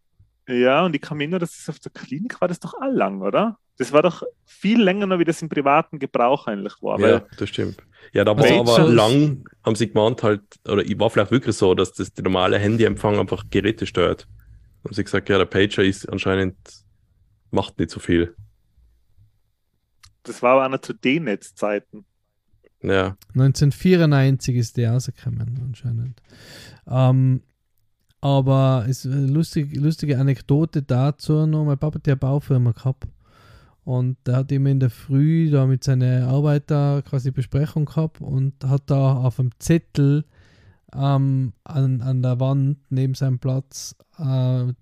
Ja, und ich kann mich erinnern, dass das auf der Klinik war das doch all lang, oder? Das war doch viel länger noch, wie das im privaten Gebrauch eigentlich war. Ja, das stimmt. Ja, da war aber lang, haben sie gemeint halt, oder ich war vielleicht wirklich so, dass das die normale Handyempfang einfach Geräte steuert haben sie gesagt, ja, der Pager ist anscheinend, macht nicht so viel. Das war aber auch noch zu D-Netz-Zeiten. Ja. 1994 ist der rausgekommen, anscheinend. Ähm, aber ist eine lustige, lustige Anekdote dazu noch. Mein Papa hat ja Baufirma gehabt. Und der hat immer in der Früh da mit seinen Arbeiter quasi Besprechung gehabt und hat da auf dem Zettel ähm, an, an der Wand neben seinem Platz äh,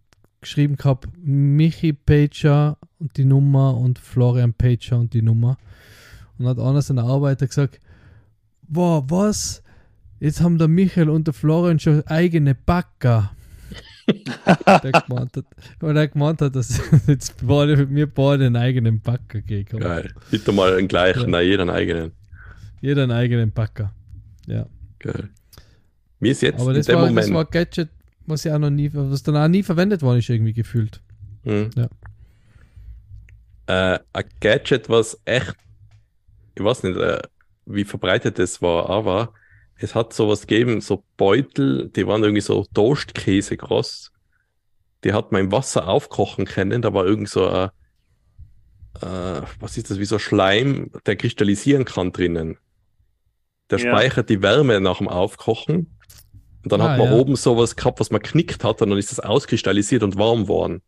geschrieben gehabt, Michi Pager und die Nummer und Florian Pager und die Nummer. Und hat einer seiner Arbeiter gesagt, wow, was? Jetzt haben der Michael und der Florian schon eigene Backer. der gemeint hat, weil er gemeint hat, dass jetzt beide, mir beide einen eigenen Backer gehen Geil. Bitte mal einen gleichen, ja. nein, jeder einen eigenen. Jeder einen eigenen Backer. Ja. Geil. Mir ist jetzt Aber das, war, Moment. das war ein Gadget, was ja auch noch nie, was dann auch nie verwendet worden ist, irgendwie gefühlt. Mhm. Ja. Äh, ein Gadget, was echt, ich weiß nicht, äh, wie verbreitet das war, aber es hat sowas gegeben, so Beutel, die waren irgendwie so Toastkäse groß. Die hat man im Wasser aufkochen können. Da war irgend so ein, äh, was ist das, wie so Schleim, der kristallisieren kann drinnen. Der ja. speichert die Wärme nach dem Aufkochen. Und dann ah, hat man ja. oben sowas gehabt, was man knickt hat, und dann ist das auskristallisiert und warm geworden.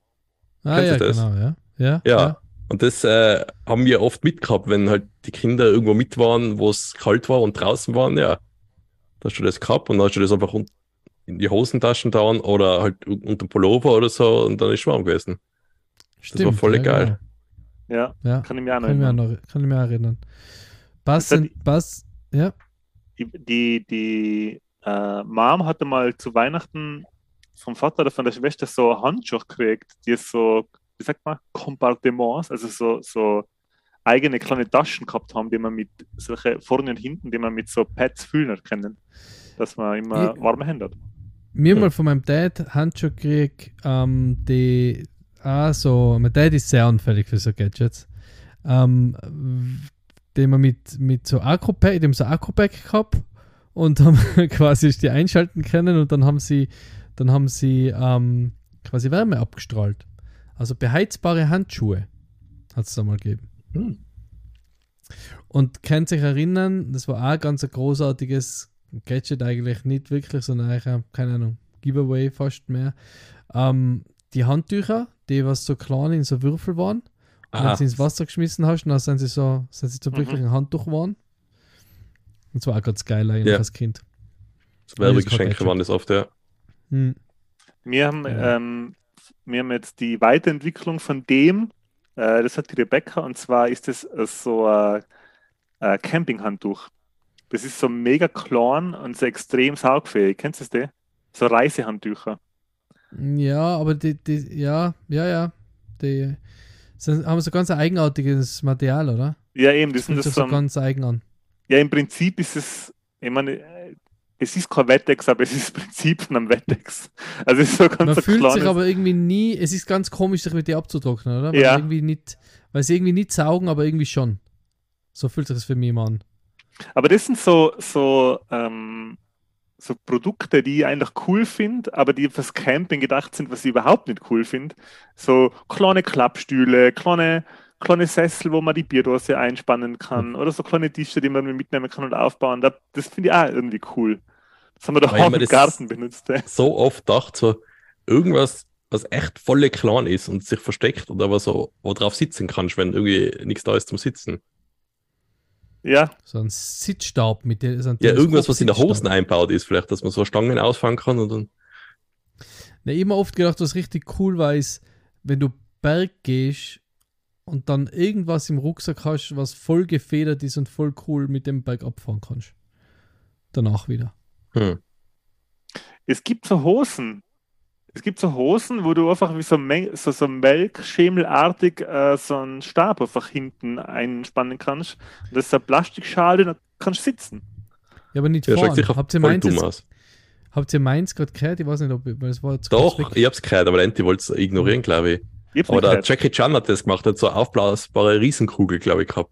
Ah, Kennst ja, das? genau, ja. Ja, ja. Und das äh, haben wir oft mitgehabt, wenn halt die Kinder irgendwo mit waren, wo es kalt war und draußen waren, ja. Da hast du das gehabt und dann hast du das einfach in die Hosentaschen da oder halt unter Pullover oder so und dann ist es warm gewesen. Stimmt, das war voll ja, geil. Genau. Ja, ja, kann ich mich auch noch erinnern. Noch, kann ich mich auch erinnern. Bass, sind, Bass, ja. Die, die, die äh, Mom hatte mal zu Weihnachten vom Vater oder von der Schwester so Handschuhe gekriegt, die so, wie sagt man, Kompartements, also so, so eigene kleine Taschen gehabt haben, die man mit solche vorne und hinten, die man mit so Pads füllen können, dass man immer ich, warme Hände hat. Mir hm. mal von meinem Dad Handschuhe gekriegt, ähm, die ah, so, mein Dad ist sehr anfällig für so Gadgets. Ähm, den wir mit, mit so Akku-Pack, dem so Akku-Pack gehabt und haben quasi die einschalten können und dann haben sie, dann haben sie ähm, quasi Wärme abgestrahlt. Also beheizbare Handschuhe hat es da mal gegeben. Hm. Und kann sich erinnern, das war auch ein ganz großartiges Gadget eigentlich, nicht wirklich, sondern eigentlich, keine Ahnung, Giveaway fast mehr. Ähm, die Handtücher, die was so klein in so Würfel waren, und wenn sie ins Wasser geschmissen hast, dann sind sie so, sind sie so mhm. wirklich ein Handtuch geworden. Und zwar auch ganz geil eigentlich ja. als Kind. Das Werbegeschenke waren das oft, ja. Hm. Wir, haben, ja. Ähm, wir haben jetzt die Weiterentwicklung von dem, äh, das hat die Rebecca, und zwar ist das äh, so ein äh, Campinghandtuch. Das ist so mega klein und so extrem saugfähig. Kennst du das? So Reisehandtücher. Ja, aber die, die ja, ja, ja. Die sind, haben so ganz eigenartiges Material, oder? Ja, eben, die sind das, das so ganz eigen an. Ja, im Prinzip ist es, ich meine, es ist kein Wettex, aber es ist Prinzip von einem Wettex. Also es ist so ganz Man fühlt kleines... sich aber irgendwie nie, es ist ganz komisch, sich mit dir abzutrocknen, oder? Weil ja. Irgendwie nicht, weil sie irgendwie nicht saugen, aber irgendwie schon. So fühlt sich das für mich immer an. Aber das sind so, so, ähm, so Produkte, die ich eigentlich cool finde, aber die fürs Camping gedacht sind, was ich überhaupt nicht cool finde. So kleine Klappstühle, kleine kleine Sessel, wo man die Bierdose einspannen kann oder so kleine Tische, die man mitnehmen kann und aufbauen. Das finde ich auch irgendwie cool. Das haben wir doch auch im Garten benutzt. Ey. So oft gedacht, so irgendwas, was echt voll klein ist und sich versteckt oder aber so, wo drauf sitzen kannst, wenn irgendwie nichts da ist zum Sitzen. Ja. So ein Sitzstab mit der. So ja, irgendwas, was in der Hosen einbaut ist, vielleicht, dass man so Stangen ausfangen kann und dann. Ne, immer oft gedacht, was richtig cool war, ist, wenn du Berg gehst und dann irgendwas im Rucksack hast, was voll gefedert ist und voll cool mit dem Bike abfahren kannst. Danach wieder. Hm. Es gibt so Hosen. Es gibt so Hosen, wo du einfach wie so, so, so Melkschemelartig äh, so einen Stab einfach hinten einspannen kannst. Und das ist eine Plastikschale, da kannst du sitzen. Ja, aber nicht ja, vorne. Habt ihr meins, habt ihr meins gerade gehört? Ich weiß nicht, ob weil es war Doch, ich hab's gehört, aber Enti wollte es ignorieren, glaube ich. Aber der Jackie Chan hat das gemacht, hat so eine aufblasbare Riesenkugel, glaube ich, gehabt.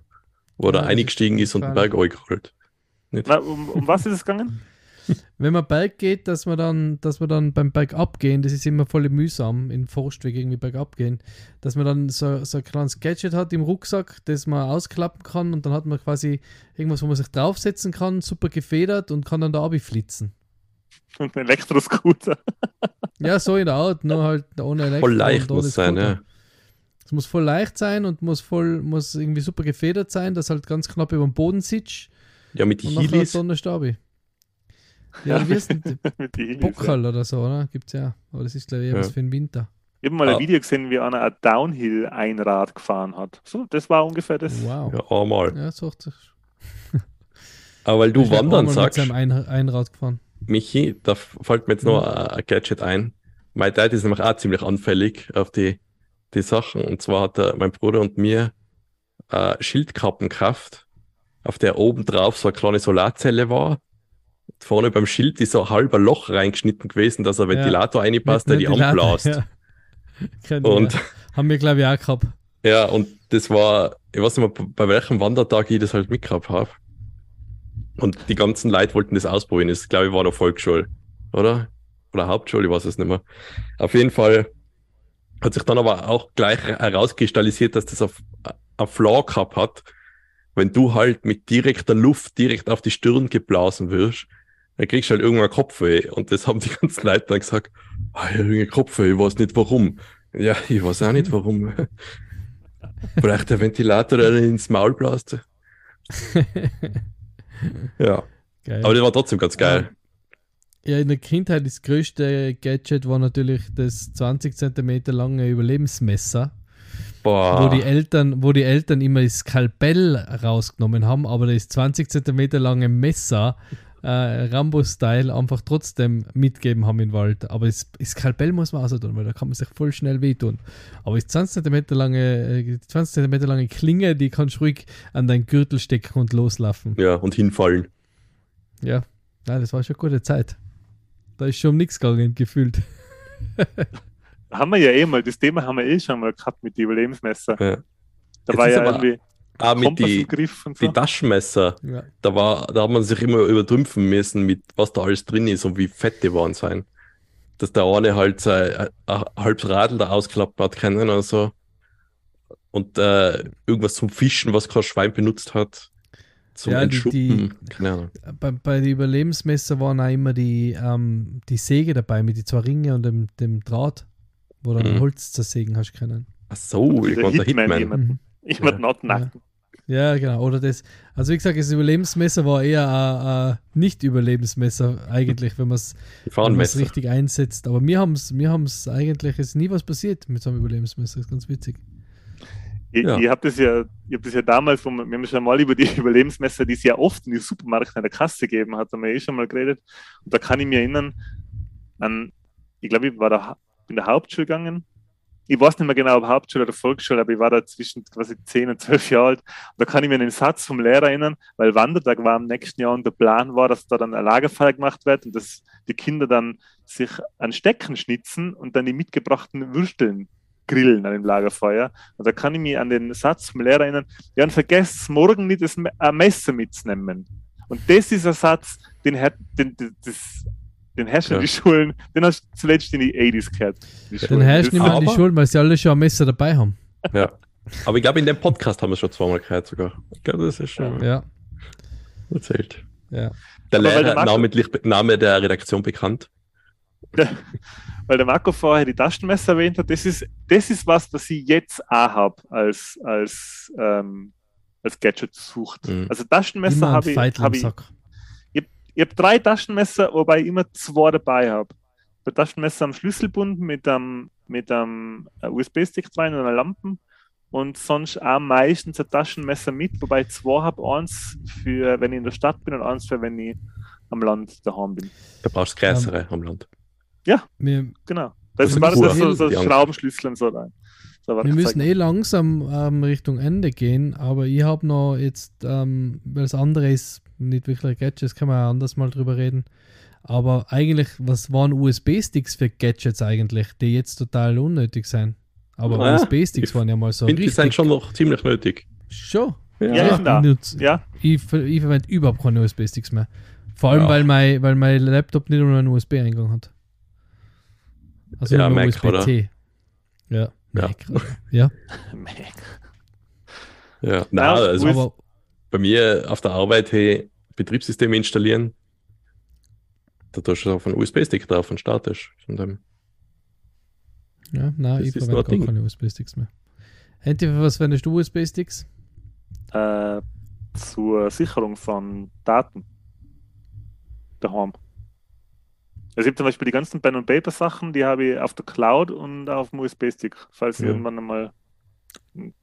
Wo ja, er eingestiegen ist und den Berg eingerollt. Um, um was ist es gegangen? Wenn man Berg geht, dass man dann, dass man dann beim Bergab gehen, das ist immer voll mühsam, in Forstweg irgendwie bergab gehen, dass man dann so, so ein kleines Gadget hat im Rucksack, das man ausklappen kann und dann hat man quasi irgendwas, wo man sich draufsetzen kann, super gefedert und kann dann da flitzen. Und ein Elektroscooter. ja, so in der Art, nur halt ohne Elektro. Voll leicht muss sein, ja. Es muss voll leicht sein und muss voll, muss irgendwie super gefedert sein, dass halt ganz knapp über dem Boden sitzt. Ja, mit den Heelys. Ja, wie heißt denn? Bockerl ja. oder so, oder? Gibt's ja. Aber das ist, glaube ich, ja. was für den Winter. Ich habe mal ein ah. Video gesehen, wie einer ein Downhill-Einrad gefahren hat. So, das war ungefähr das. Wow. Ja, einmal. Ja, so sich. Aber weil du ich wandern sagst. Mit seinem Ein Einrad gefahren. Michi, da fällt mir jetzt noch ein Gadget ein. Mein Dad ist nämlich auch ziemlich anfällig auf die, die Sachen. Und zwar hat er, mein Bruder und mir äh, Schildkrabbenkraft, auf der oben drauf so eine kleine Solarzelle war vorne beim Schild ist so ein halber Loch reingeschnitten gewesen, dass ein Ventilator ja. reinpasst, der die anblast. Ja. und ja. haben wir, glaube ich, auch gehabt. Ja, und das war, ich weiß nicht mehr, bei welchem Wandertag ich das halt mitgehabt habe. Und die ganzen Leute wollten das ausprobieren. Das, glaube ich, war noch Volksschule, oder? Oder Hauptschule, ich weiß es nicht mehr. Auf jeden Fall hat sich dann aber auch gleich herauskristallisiert, dass das auf, auf Flaw gehabt hat. Wenn du halt mit direkter Luft direkt auf die Stirn geblasen wirst, dann kriegst du halt irgendwann Kopfweh. Und das haben die ganzen Leute dann gesagt, ah, ich habe Kopfweh, ich weiß nicht warum. Ja, ich weiß auch nicht warum. Vielleicht der Ventilator, der ins Maul blast. ja. Geil. Aber das war trotzdem ganz geil. Ja, in der Kindheit das größte Gadget war natürlich das 20 cm lange Überlebensmesser. Boah. Wo die Eltern, wo die Eltern immer das Skalpell rausgenommen haben, aber das 20 cm lange Messer äh, Rambo-Style einfach trotzdem mitgeben haben im Wald. Aber das, das Skalpell muss man auch tun, weil da kann man sich voll schnell wehtun. Aber das 20 cm lange, 20 cm lange Klinge, die kannst du ruhig an deinen Gürtel stecken und loslaufen. Ja, und hinfallen. Ja, ja das war schon eine gute Zeit. Da ist schon um nichts gegangen, gefühlt. haben wir ja eh mal, das Thema haben wir eh schon mal gehabt mit den Überlebensmesser. Ja. Da Jetzt war ja irgendwie Ah, mit die, so. die Taschenmesser. Ja. Da, war, da hat man sich immer übertrümpfen müssen, mit was da alles drin ist und wie fett die waren sein. Dass der eine halt sein ein halbes Radl da ausklappt hat können oder so. Und äh, irgendwas zum Fischen, was kein Schwein benutzt hat. Zum ja, Entschuppen. Die, die, bei, bei den Überlebensmesser waren auch immer die, ähm, die Säge dabei mit den zwei Ringe und dem, dem Draht, wo du mhm. Holz zersägen hast können. Ach so, ich war der Hitman. Hitman. Ich ja. not nacken. Ja, genau. Oder das, also wie gesagt, das Überlebensmesser war eher ein, Nicht-Überlebensmesser eigentlich, wenn man es richtig einsetzt. Aber mir haben es wir eigentlich, ist nie was passiert mit so einem Überlebensmesser. Das ist ganz witzig. Ich, ja. ich habe das, ja, hab das ja damals, wir haben schon mal über die Überlebensmesser, die es ja oft in die Supermärkten in der Kasse gegeben hat, haben wir eh schon mal geredet. Und da kann ich mich erinnern an, ich glaube, ich war da in der Hauptschule gegangen ich weiß nicht mehr genau, ob Hauptschule oder Volksschule, aber ich war da zwischen quasi 10 und 12 Jahre alt. Und da kann ich mir einen Satz vom Lehrer erinnern, weil Wandertag war im nächsten Jahr und der Plan war, dass da dann eine Lagerfeuer gemacht wird und dass die Kinder dann sich an Stecken schnitzen und dann die mitgebrachten Würsteln grillen an dem Lagerfeuer. Und da kann ich mich an den Satz vom Lehrer erinnern, ja, und vergesst morgen nicht das Messer mitzunehmen. Und das ist ein Satz, den, hat, den, das den hast du ja. in die Schulen, den hast du zuletzt in die 80s gehört. Den hast du nicht mehr in die Schulen, weil sie alle schon ein Messer dabei haben. Ja. Aber ich glaube, in dem Podcast haben wir es schon zweimal gehört sogar. Ich glaube, das ist schon ja. erzählt. Ja. Der Lehrer, der namentlich, Name der Redaktion bekannt. Der, weil der Marco vorher die Taschenmesser erwähnt hat, das ist, das ist was, das ich jetzt auch habe als, als, ähm, als Gadget sucht. Mhm. Also Taschenmesser habe ich, hab ich, ich habe drei Taschenmesser, wobei ich immer zwei dabei habe. Ein Taschenmesser am Schlüsselbund mit einem, mit einem äh, USB-Stick drin und einer Lampe und sonst auch meistens ein Taschenmesser mit, wobei ich zwei habe. Eins für, wenn ich in der Stadt bin und eins für, wenn ich am Land daheim bin. Da brauchst du größere um, am Land. Ja, wir, genau. Das, das ist cool. so, so Schraubenschlüssel und so rein. So, wir müssen eh langsam ähm, Richtung Ende gehen, aber ich habe noch jetzt, ähm, weil das andere ist nicht wirklich Gadgets, kann man auch anders mal drüber reden. Aber eigentlich, was waren USB-Sticks für Gadgets eigentlich, die jetzt total unnötig sind? Aber ah, USB-Sticks waren ja mal so. Finde, die sind schon noch ziemlich nötig. Schon. Ja, ja, ja. ja. Ich, ich verwende überhaupt keine USB-Sticks mehr. Vor allem, ja. weil, mein, weil mein Laptop nicht nur einen USB-Eingang hat. Also ja, Mac, USB-C. Ja, ja. Mac. Ja. Mac. Ja, na, also, aber, bei mir auf der Arbeit hey, Betriebssysteme installieren. Da tust du auf einen USB-Stick drauf und startest. Von dem. Ja, nein, ich verwende gar keine USB-Sticks mehr. Handy, für was verwendest du USB-Sticks? Äh, zur Sicherung von Daten. Daheim. Also ich habe zum Beispiel die ganzen Pen und Paper Sachen, die habe ich auf der Cloud und auf dem USB-Stick, falls ich irgendwann einmal ein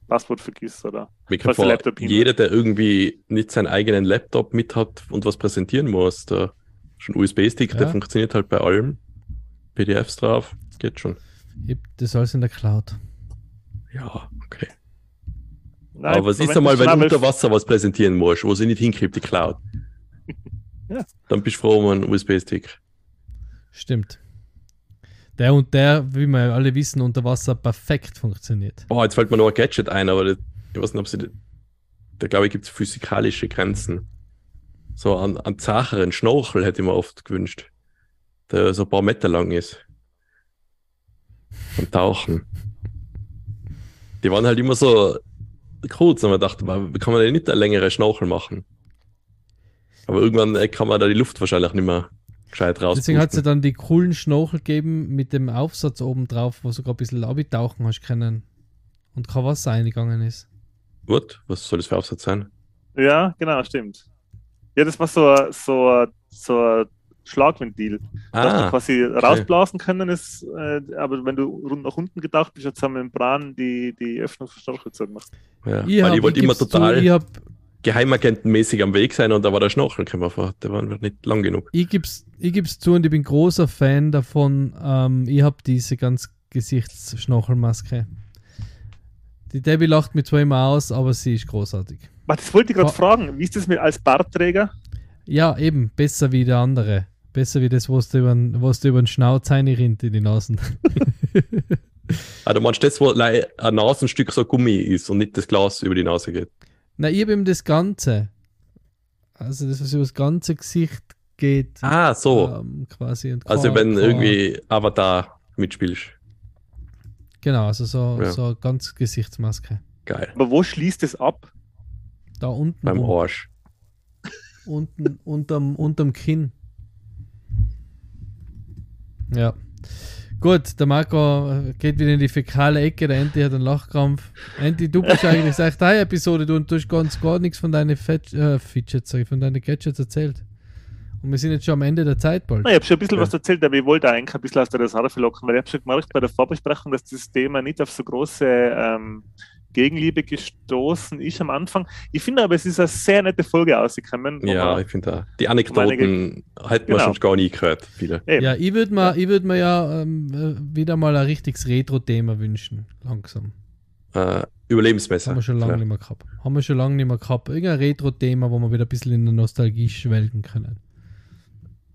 Passwort vergisst oder falls der Laptop Jeder, der irgendwie nicht seinen eigenen Laptop mit hat und was präsentieren muss, da schon USB-Stick, ja. der funktioniert halt bei allem. PDFs drauf, geht schon. Das alles in der Cloud. Ja, okay. Nein, Aber was ist einmal, wenn du unter Wasser was präsentieren musst, wo sie nicht hinkriegt, die Cloud? ja. Dann bist du froh um einen USB-Stick. Stimmt. Der und der, wie wir alle wissen, unter Wasser perfekt funktioniert. Boah, jetzt fällt mir noch ein Gadget ein, aber ich weiß nicht, ob sie. Da glaube ich, gibt es physikalische Grenzen. So an, an zacheren Schnorchel hätte ich mir oft gewünscht, der so ein paar Meter lang ist. Und tauchen. Die waren halt immer so kurz und man dachte, wie kann man denn nicht eine längere Schnorchel machen? Aber irgendwann äh, kann man da die Luft wahrscheinlich nicht mehr gescheit raus. Deswegen hat sie dann die coolen Schnorchel gegeben mit dem Aufsatz oben drauf, wo sogar ein bisschen abtauchen hast können und kein Wasser eingegangen ist. Gut, was soll das für Aufsatz sein? Ja, genau, stimmt. Ja, das war so, so, so Schlagventil. Ah, dass du quasi okay. rausblasen können, ist, äh, aber wenn du nach unten gedacht bist, hat es Membran die, die Öffnung für Schnorchel zugemacht. Ja, ich weil hab, ich wollte immer total. Zu, ich hab, geheimagentenmäßig am Weg sein und da war der Schnorchel, kann man vor, der war nicht lang genug. Ich gib's, ich gib's zu und ich bin großer Fan davon. Ähm, ich habe diese ganz Gesichtsschnorchelmaske. Die Debbie lacht mit zweimal aus, aber sie ist großartig. Das wollte ich gerade fragen. Wie ist das mit als Bartträger? Ja, eben. Besser wie der andere. Besser wie das, was du über, was du über den Schnauz rinnt in die Nasen. ah, du meinst das, wo ein Nasenstück so Gummi ist und nicht das Glas über die Nase geht? Na, ich habe eben das Ganze. Also das, was über das ganze Gesicht geht. Ah, so. Ähm, quasi. also wenn irgendwie Avatar mitspielst. Genau, also so, ja. so eine ganz Gesichtsmaske. Geil. Aber wo schließt es ab? Da unten. Beim. Arsch. Unten, unterm, unterm Kinn. Ja. Gut, der Marco geht wieder in die fäkale Ecke, der Enti hat einen Lachkrampf. Enti, du bist eigentlich seit der Episode, du, du hast ganz gar nichts von deinen Fetch, äh, Fidgets, von deinen Gadgets erzählt. Und wir sind jetzt schon am Ende der Zeit bald. ich habe schon ein bisschen ja. was erzählt, aber ich wollte eigentlich ein bisschen aus der Reserve locken, weil ich habe schon gemerkt bei der Vorbesprechung, dass das Thema nicht auf so große ähm, Gegenliebe gestoßen ist am Anfang. Ich finde aber, es ist eine sehr nette Folge ausgekommen. Ja, ich finde da. Die Anekdoten hätten genau. wir schon gar nie gehört, viele. Eben. Ja, ich würde mir, ja. würd mir ja ähm, wieder mal ein richtiges Retro-Thema wünschen, langsam. Äh, Überlebensmesser. Haben wir schon lange nicht mehr gehabt. Haben wir schon lange nicht mehr gehabt. Irgendein Retro-Thema, wo wir wieder ein bisschen in der Nostalgie schwelgen können.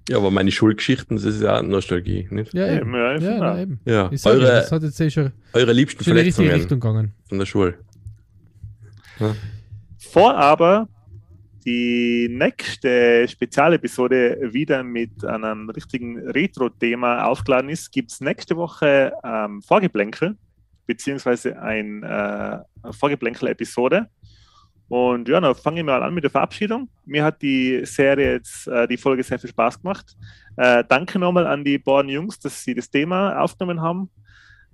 Ja, aber meine Schulgeschichten, das ist ja Nostalgie, nicht? Ja, eben. Ja, ja, ja, eben. ja. Eure, das hat jetzt eh schon, eure liebsten schon Verletzungen Richtung gegangen. von der Schule. Ja. Vor aber die nächste Spezialepisode wieder mit einem richtigen Retro-Thema aufgeladen ist, gibt es nächste Woche ähm, Vorgeplänkel, beziehungsweise ein äh, Vorgeplänkel-Episode. Und ja, dann fange ich mal an mit der Verabschiedung. Mir hat die Serie jetzt, äh, die Folge sehr viel Spaß gemacht. Äh, danke nochmal an die beiden Jungs, dass sie das Thema aufgenommen haben.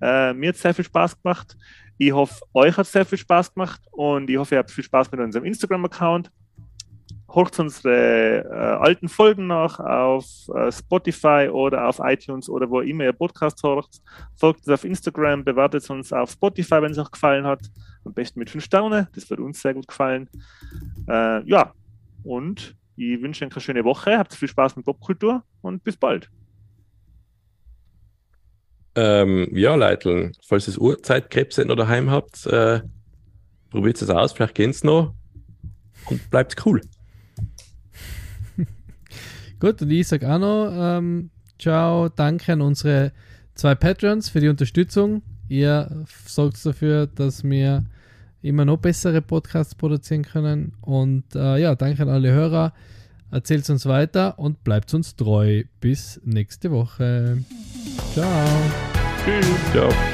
Äh, mir hat sehr viel Spaß gemacht. Ich hoffe, euch hat es sehr viel Spaß gemacht und ich hoffe, ihr habt viel Spaß mit unserem Instagram-Account. Hört unsere äh, alten Folgen nach auf äh, Spotify oder auf iTunes oder wo immer ihr Podcast hört. Folgt uns auf Instagram, bewertet uns auf Spotify, wenn es euch gefallen hat. Am besten mit 5 Sterne, das wird uns sehr gut gefallen. Äh, ja, und ich wünsche euch eine schöne Woche, habt viel Spaß mit Popkultur und bis bald. Ähm, ja, Leiteln, falls ihr Uhrzeitkrebse noch daheim habt, äh, probiert es aus, vielleicht gehen es noch und bleibt cool. Gut, und ich sage auch noch, ähm, ciao, danke an unsere zwei Patrons für die Unterstützung. Ihr sorgt dafür, dass wir immer noch bessere Podcasts produzieren können. Und äh, ja, danke an alle Hörer. Erzählt uns weiter und bleibt uns treu. Bis nächste Woche. Ciao. Tschüss. Ciao.